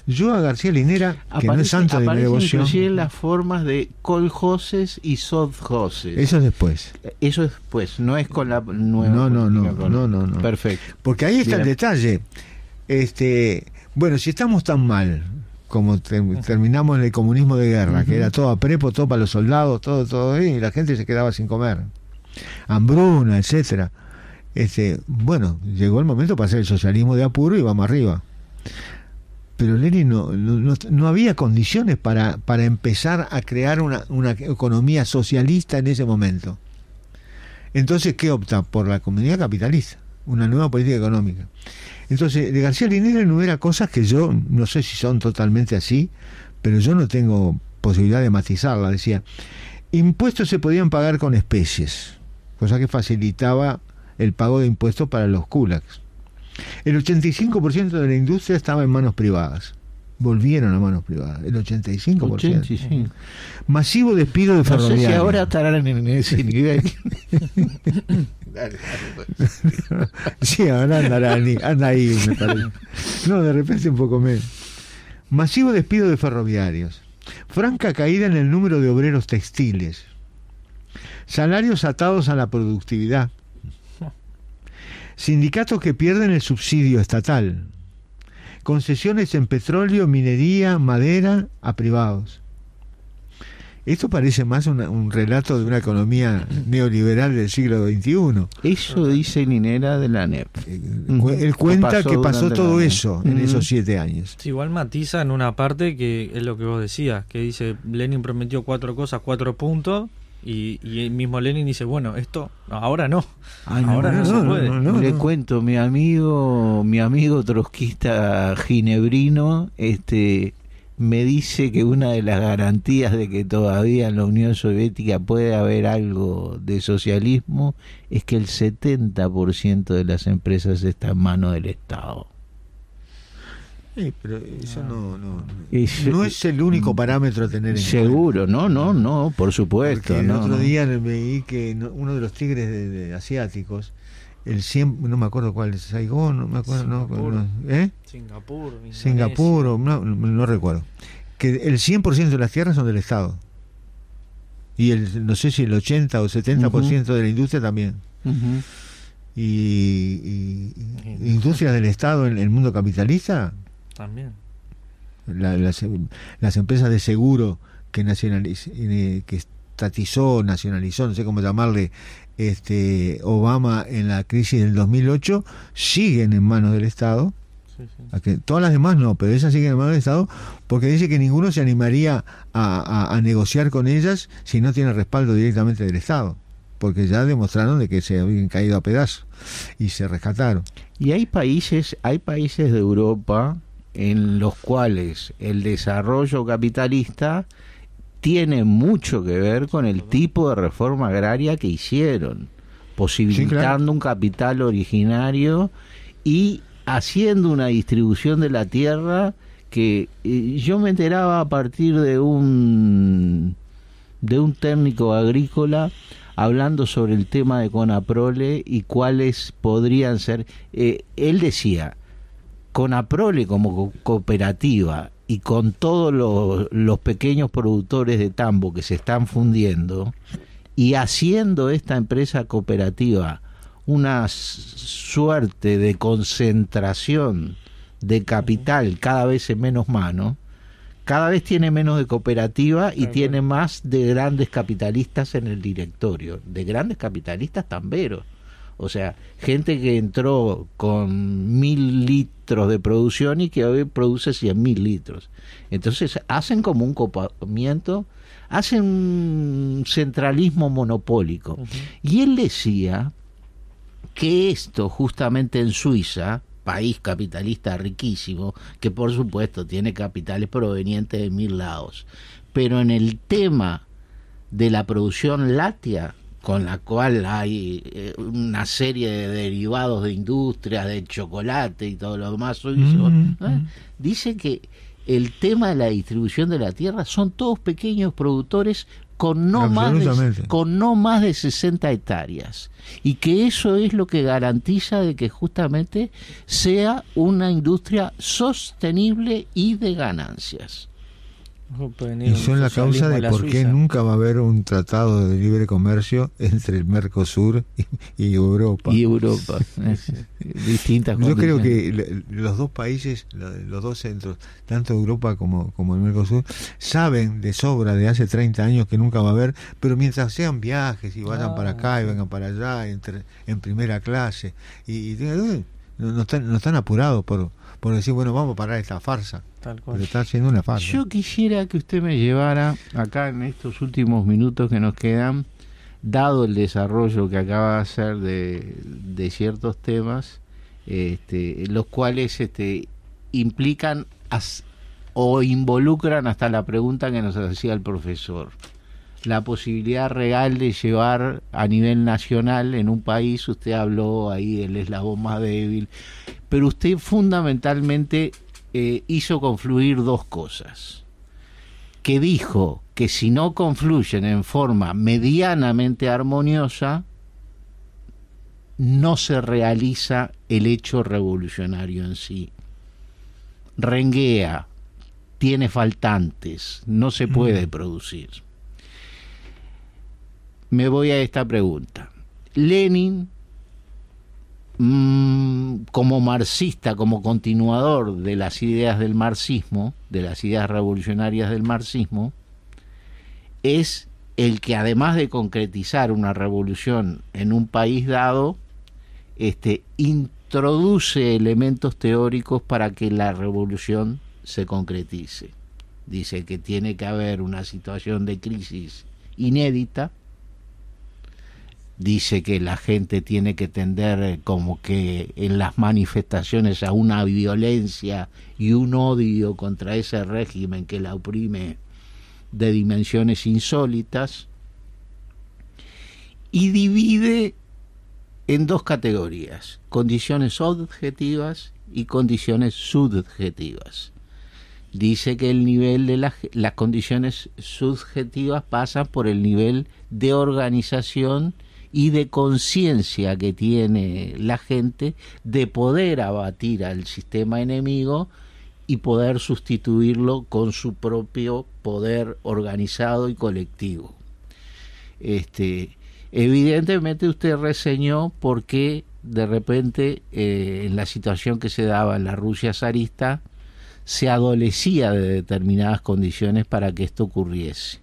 yo a García Linera que no es santo de mi devoción inclusive las formas de coljoses y sovjoses. eso es después Eso es, pues, no es con la nueva No, no, no, no, no, no. Perfecto. Porque ahí está el detalle. Este, bueno, si estamos tan mal como te- terminamos en el comunismo de guerra, que era todo a prepo, todo para los soldados, todo, todo y la gente se quedaba sin comer. Hambruna, etcétera. Este, bueno, llegó el momento para hacer el socialismo de apuro y vamos arriba. Pero Lenin no, no, no- había condiciones para, para empezar a crear una, una economía socialista en ese momento. Entonces, ¿qué opta? Por la comunidad capitalista, una nueva política económica. Entonces, de García Linera enumera cosas que yo no sé si son totalmente así, pero yo no tengo posibilidad de matizarla. Decía, impuestos se podían pagar con especies, cosa que facilitaba el pago de impuestos para los kulaks. El 85% de la industria estaba en manos privadas. Volvieron a manos privadas, el 85%. 85. Masivo despido de No sé ferroviarios. si ahora estarán en ese nivel. <laughs> Sí, ahora andará ni- anda ahí, me parece. No, de repente un poco menos. Masivo despido de ferroviarios. Franca caída en el número de obreros textiles. Salarios atados a la productividad. Sindicatos que pierden el subsidio estatal. Concesiones en petróleo, minería, madera a privados. Esto parece más un relato de una economía neoliberal del siglo XXI. Eso dice Ninera de la NEP. Eh, él cuenta que pasó, todo eso en esos siete años. igual matiza en una parte que es lo que vos decías, que dice, Lenin prometió cuatro cosas, cuatro puntos, y, el mismo Lenin dice, bueno, esto ahora no. ahora no, se puede. Le cuento, mi amigo, mi amigo trotskista ginebrino, este me dice que una de las garantías de que todavía en la Unión Soviética puede haber algo de socialismo es que el 70% de las empresas está en manos del Estado. Sí, pero eso no, no, no es el único parámetro a tener en Seguro, no, no, no, por supuesto. el otro día leí que uno de los tigres de, asiáticos, el 100, no me acuerdo cuál es, Saigón, no me acuerdo, Singapur, no, ¿eh? Singapur, Singapur no, no, recuerdo. Que el 100% de las tierras son del Estado. Y el, no sé si el 80 o 70% de la industria también. y, industrias del Estado en el mundo capitalista también. las, empresas de seguro que nacionalizó, eh, que estatizó, nacionalizó, no sé cómo llamarle, este Obama en la crisis del 2008, siguen en manos del Estado. todas las demás no, pero esas siguen en manos del Estado porque dice que ninguno se animaría a, negociar con ellas si no tiene respaldo directamente del Estado porque ya demostraron de que se habían caído a pedazos y se rescataron. Y hay países, hay países de Europa en los cuales el desarrollo capitalista tiene mucho que ver con el tipo de reforma agraria que hicieron, posibilitando un capital originario y haciendo una distribución de la tierra que eh, yo me enteraba a partir de un de un técnico agrícola hablando sobre el tema de Conaprole y cuáles podrían ser. Eh, él decía, con Aprole como cooperativa y con todos los, pequeños productores de tambo que se están fundiendo y haciendo esta empresa cooperativa una suerte de concentración de capital cada vez en menos mano, cada vez tiene menos de cooperativa y tiene más de grandes capitalistas en el directorio, de grandes capitalistas tamberos. O sea, gente que entró con mil litros de producción y que hoy produce cien mil litros. Entonces hacen como un copamiento, hacen un centralismo monopólico. Y él decía que esto justamente en Suiza, país capitalista riquísimo, que por supuesto tiene capitales provenientes de mil lados, pero en el tema de la producción láctea, con la cual hay eh, una serie de derivados de industria, de chocolate y todo lo demás, ¿eh? dice que el tema de la distribución de la tierra son todos pequeños productores con no, más de, con no más de 60 hectáreas y que eso es lo que garantiza de que justamente sea una industria sostenible y de ganancias. Y son la causa de por qué nunca va a haber un tratado de libre comercio entre el Mercosur y, Europa. Y Europa. <laughs> Distintas Yo creo que los dos países, los dos centros, tanto Europa como, como el Mercosur, saben de sobra de hace 30 años que nunca va a haber, pero mientras sean viajes y vayan para acá y vengan para allá entre, en primera clase, y, no, están, no están apurados por por decir, bueno, vamos a parar esta farsa. Tal cual. está haciendo una farsa. Yo quisiera que usted me llevara acá en estos últimos minutos que nos quedan, dado el desarrollo que acaba de hacer de, ciertos temas, este, los cuales este, implican o involucran hasta la pregunta que nos hacía el profesor la posibilidad real de llevar a nivel nacional en un país, usted habló ahí del eslabón más débil, pero usted fundamentalmente eh, hizo confluir dos cosas, que dijo que si no confluyen en forma medianamente armoniosa, no se realiza el hecho revolucionario en sí. Renguea, tiene faltantes, no se puede producir me voy a esta pregunta. Lenin, mm, como marxista, como continuador de las ideas del marxismo, de las ideas revolucionarias del marxismo, es el que además de concretizar una revolución en un país dado, este, introduce elementos teóricos para que la revolución se concretice. Dice que tiene que haber una situación de crisis inédita, dice que la gente tiene que tender eh, como que en las manifestaciones a una violencia y un odio contra ese régimen que la oprime de dimensiones insólitas y divide en dos categorías, condiciones objetivas y condiciones subjetivas. Dice que el nivel de las condiciones subjetivas pasa por el nivel de organización y de conciencia que tiene la gente de poder abatir al sistema enemigo y poder sustituirlo con su propio poder organizado y colectivo. Este, evidentemente usted reseñó por qué de repente eh, en la situación que se daba en la Rusia zarista se adolecía de determinadas condiciones para que esto ocurriese.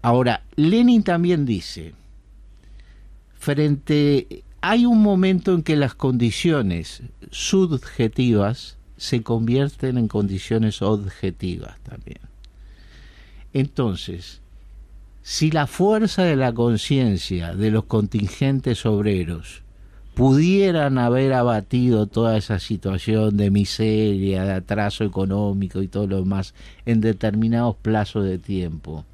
Ahora, Lenin también dice, frente hay un momento en que las condiciones subjetivas se convierten en condiciones objetivas también. Entonces, si la fuerza de la conciencia de los contingentes obreros pudieran haber abatido toda esa situación de miseria, de atraso económico y todo lo demás en determinados plazos de tiempo,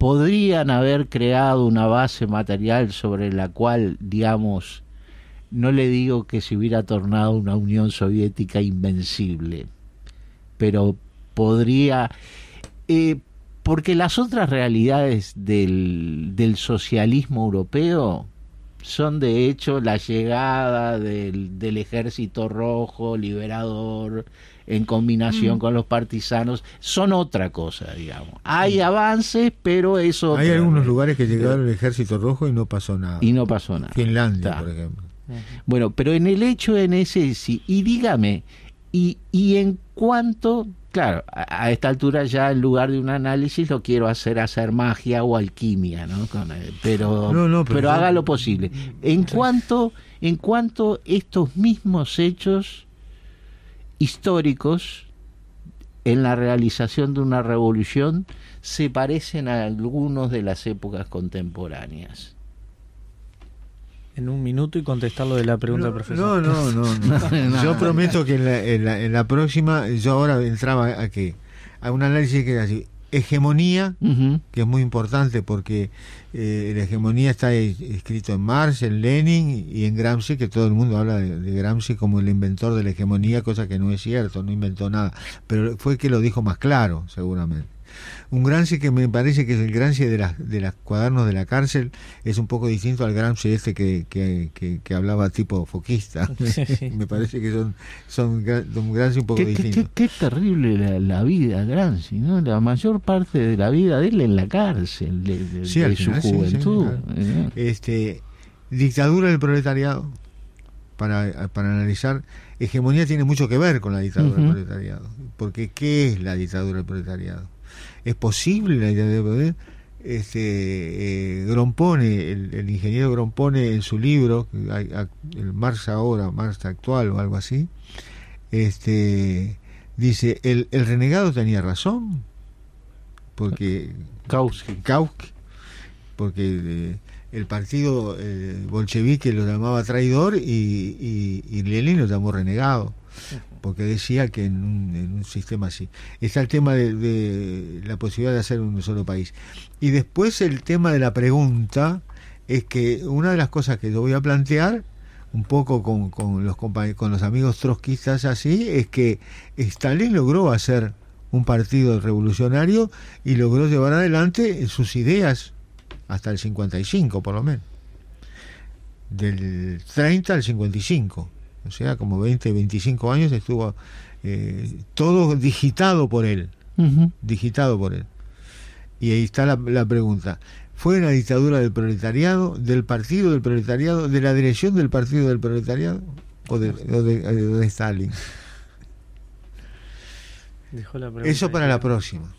podrían haber creado una base material sobre la cual, digamos, no le digo que se hubiera tornado una Unión Soviética invencible, pero podría... Eh, porque las otras realidades del, del socialismo europeo son de hecho la llegada del, del ejército rojo liberador en combinación mm. con los partisanos son otra cosa digamos. Hay mm. avances pero eso hay algunos lugares que llegaron el ejército rojo y no pasó nada. Y no pasó nada. Finlandia por ejemplo. Bueno pero en el hecho en ese sí. Y dígame y, y en cuanto claro, a, esta altura ya en lugar de un análisis lo quiero hacer hacer magia o alquimia, ¿no? Eh, pero, pero, haga lo posible. En cuanto, en cuanto estos mismos hechos históricos en la realización de una revolución se parecen a algunos de las épocas contemporáneas en un minuto y contestarlo de la pregunta no, profesor. No, no, no. <laughs> yo prometo que en la, en, la, próxima, yo ahora entraba a que a un análisis que es así. Hegemonía, que es muy importante porque eh, la hegemonía está escrito en Marx, en Lenin y en Gramsci, que todo el mundo habla de, de, Gramsci como el inventor de la hegemonía, cosa que no es cierto, no inventó nada, pero fue que lo dijo más claro, seguramente. Un Gramsci que me parece que es el Gramsci de las de las cuadernos de la cárcel, es un poco distinto al Gramsci este que, que, que, hablaba tipo foquista. <laughs> me parece que son, son un Gramsci un poco distinto. Qué, terrible la, vida Gramsci, ¿no? La mayor parte de la vida de él en la cárcel, de, su juventud. ¿eh? este, dictadura del proletariado, para, para analizar, hegemonía tiene mucho que ver con la dictadura del proletariado. Porque ¿qué es la dictadura del proletariado? Es posible la idea de poder. Este, eh, Grompone, el, ingeniero Grompone en su libro, el Marx ahora, Marx actual o algo así, este, dice, el, el renegado tenía razón, porque Kautsky, porque eh, el partido eh, bolchevique lo llamaba traidor y, y, y Lenin lo llamó renegado porque decía que en un, sistema así. Está el tema de, la posibilidad de hacer un solo país. Y después el tema de la pregunta es que una de las cosas que yo voy a plantear, un poco con, con, los, con los amigos trotskistas así, es que Stalin logró hacer un partido revolucionario y logró llevar adelante sus ideas hasta el 55 por lo menos. Del 30 al 55 o sea, como 20, 25 años estuvo eh, todo digitado por él, digitado por él. Y ahí está la, pregunta. ¿Fue una dictadura del proletariado, del partido del proletariado, de la dirección del partido del proletariado o de, de, Stalin? Eso para la próxima.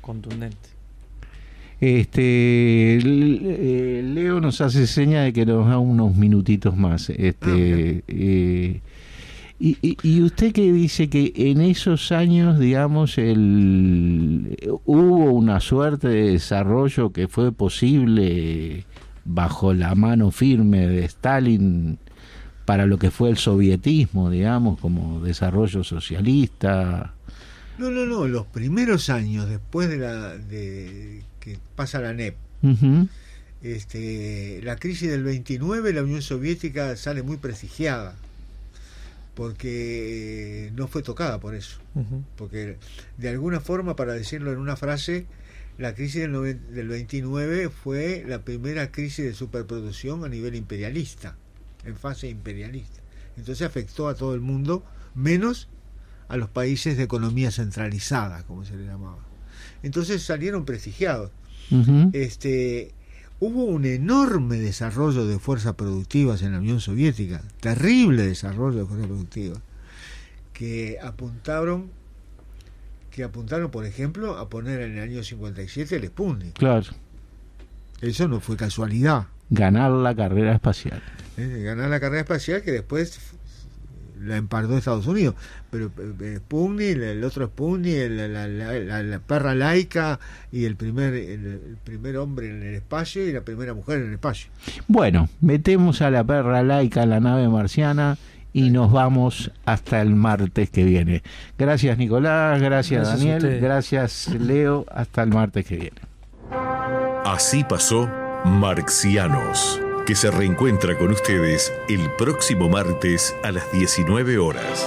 Contundente. Este eh, Leo nos hace seña de que nos da unos minutitos más. Este, ah, eh, y, y, usted que dice que en esos años, digamos, el, hubo una suerte de desarrollo que fue posible bajo la mano firme de Stalin para lo que fue el sovietismo, digamos, como desarrollo socialista. No, no, no, los primeros años después de la de que pasa la NEP, este, la crisis del 29, la Unión Soviética sale muy prestigiada, porque no fue tocada por eso, porque de alguna forma, para decirlo en una frase, la crisis del, del 29 fue la primera crisis de superproducción a nivel imperialista, en fase imperialista. Entonces afectó a todo el mundo, menos a los países de economía centralizada, como se le llamaba. Entonces salieron prestigiados. este, hubo un enorme desarrollo de fuerzas productivas en la Unión Soviética, terrible desarrollo de fuerzas productivas, que apuntaron que apuntaron, por ejemplo, a poner en el año 57 el Sputnik. Claro. Eso no fue casualidad. Ganar la carrera espacial. Eh, ganar la carrera espacial que después la empardó Estados Unidos. Pero eh, Sputnik, el otro Sputnik, la, la, perra laica y el primer, el, primer hombre en el espacio y la primera mujer en el espacio. Bueno, metemos a la perra laica en la nave marciana y nos vamos hasta el martes que viene. Gracias Nicolás, gracias, Daniel, gracias Leo, hasta el martes que viene. Así pasó Marxianos que se reencuentra con ustedes el próximo martes a las 19 horas.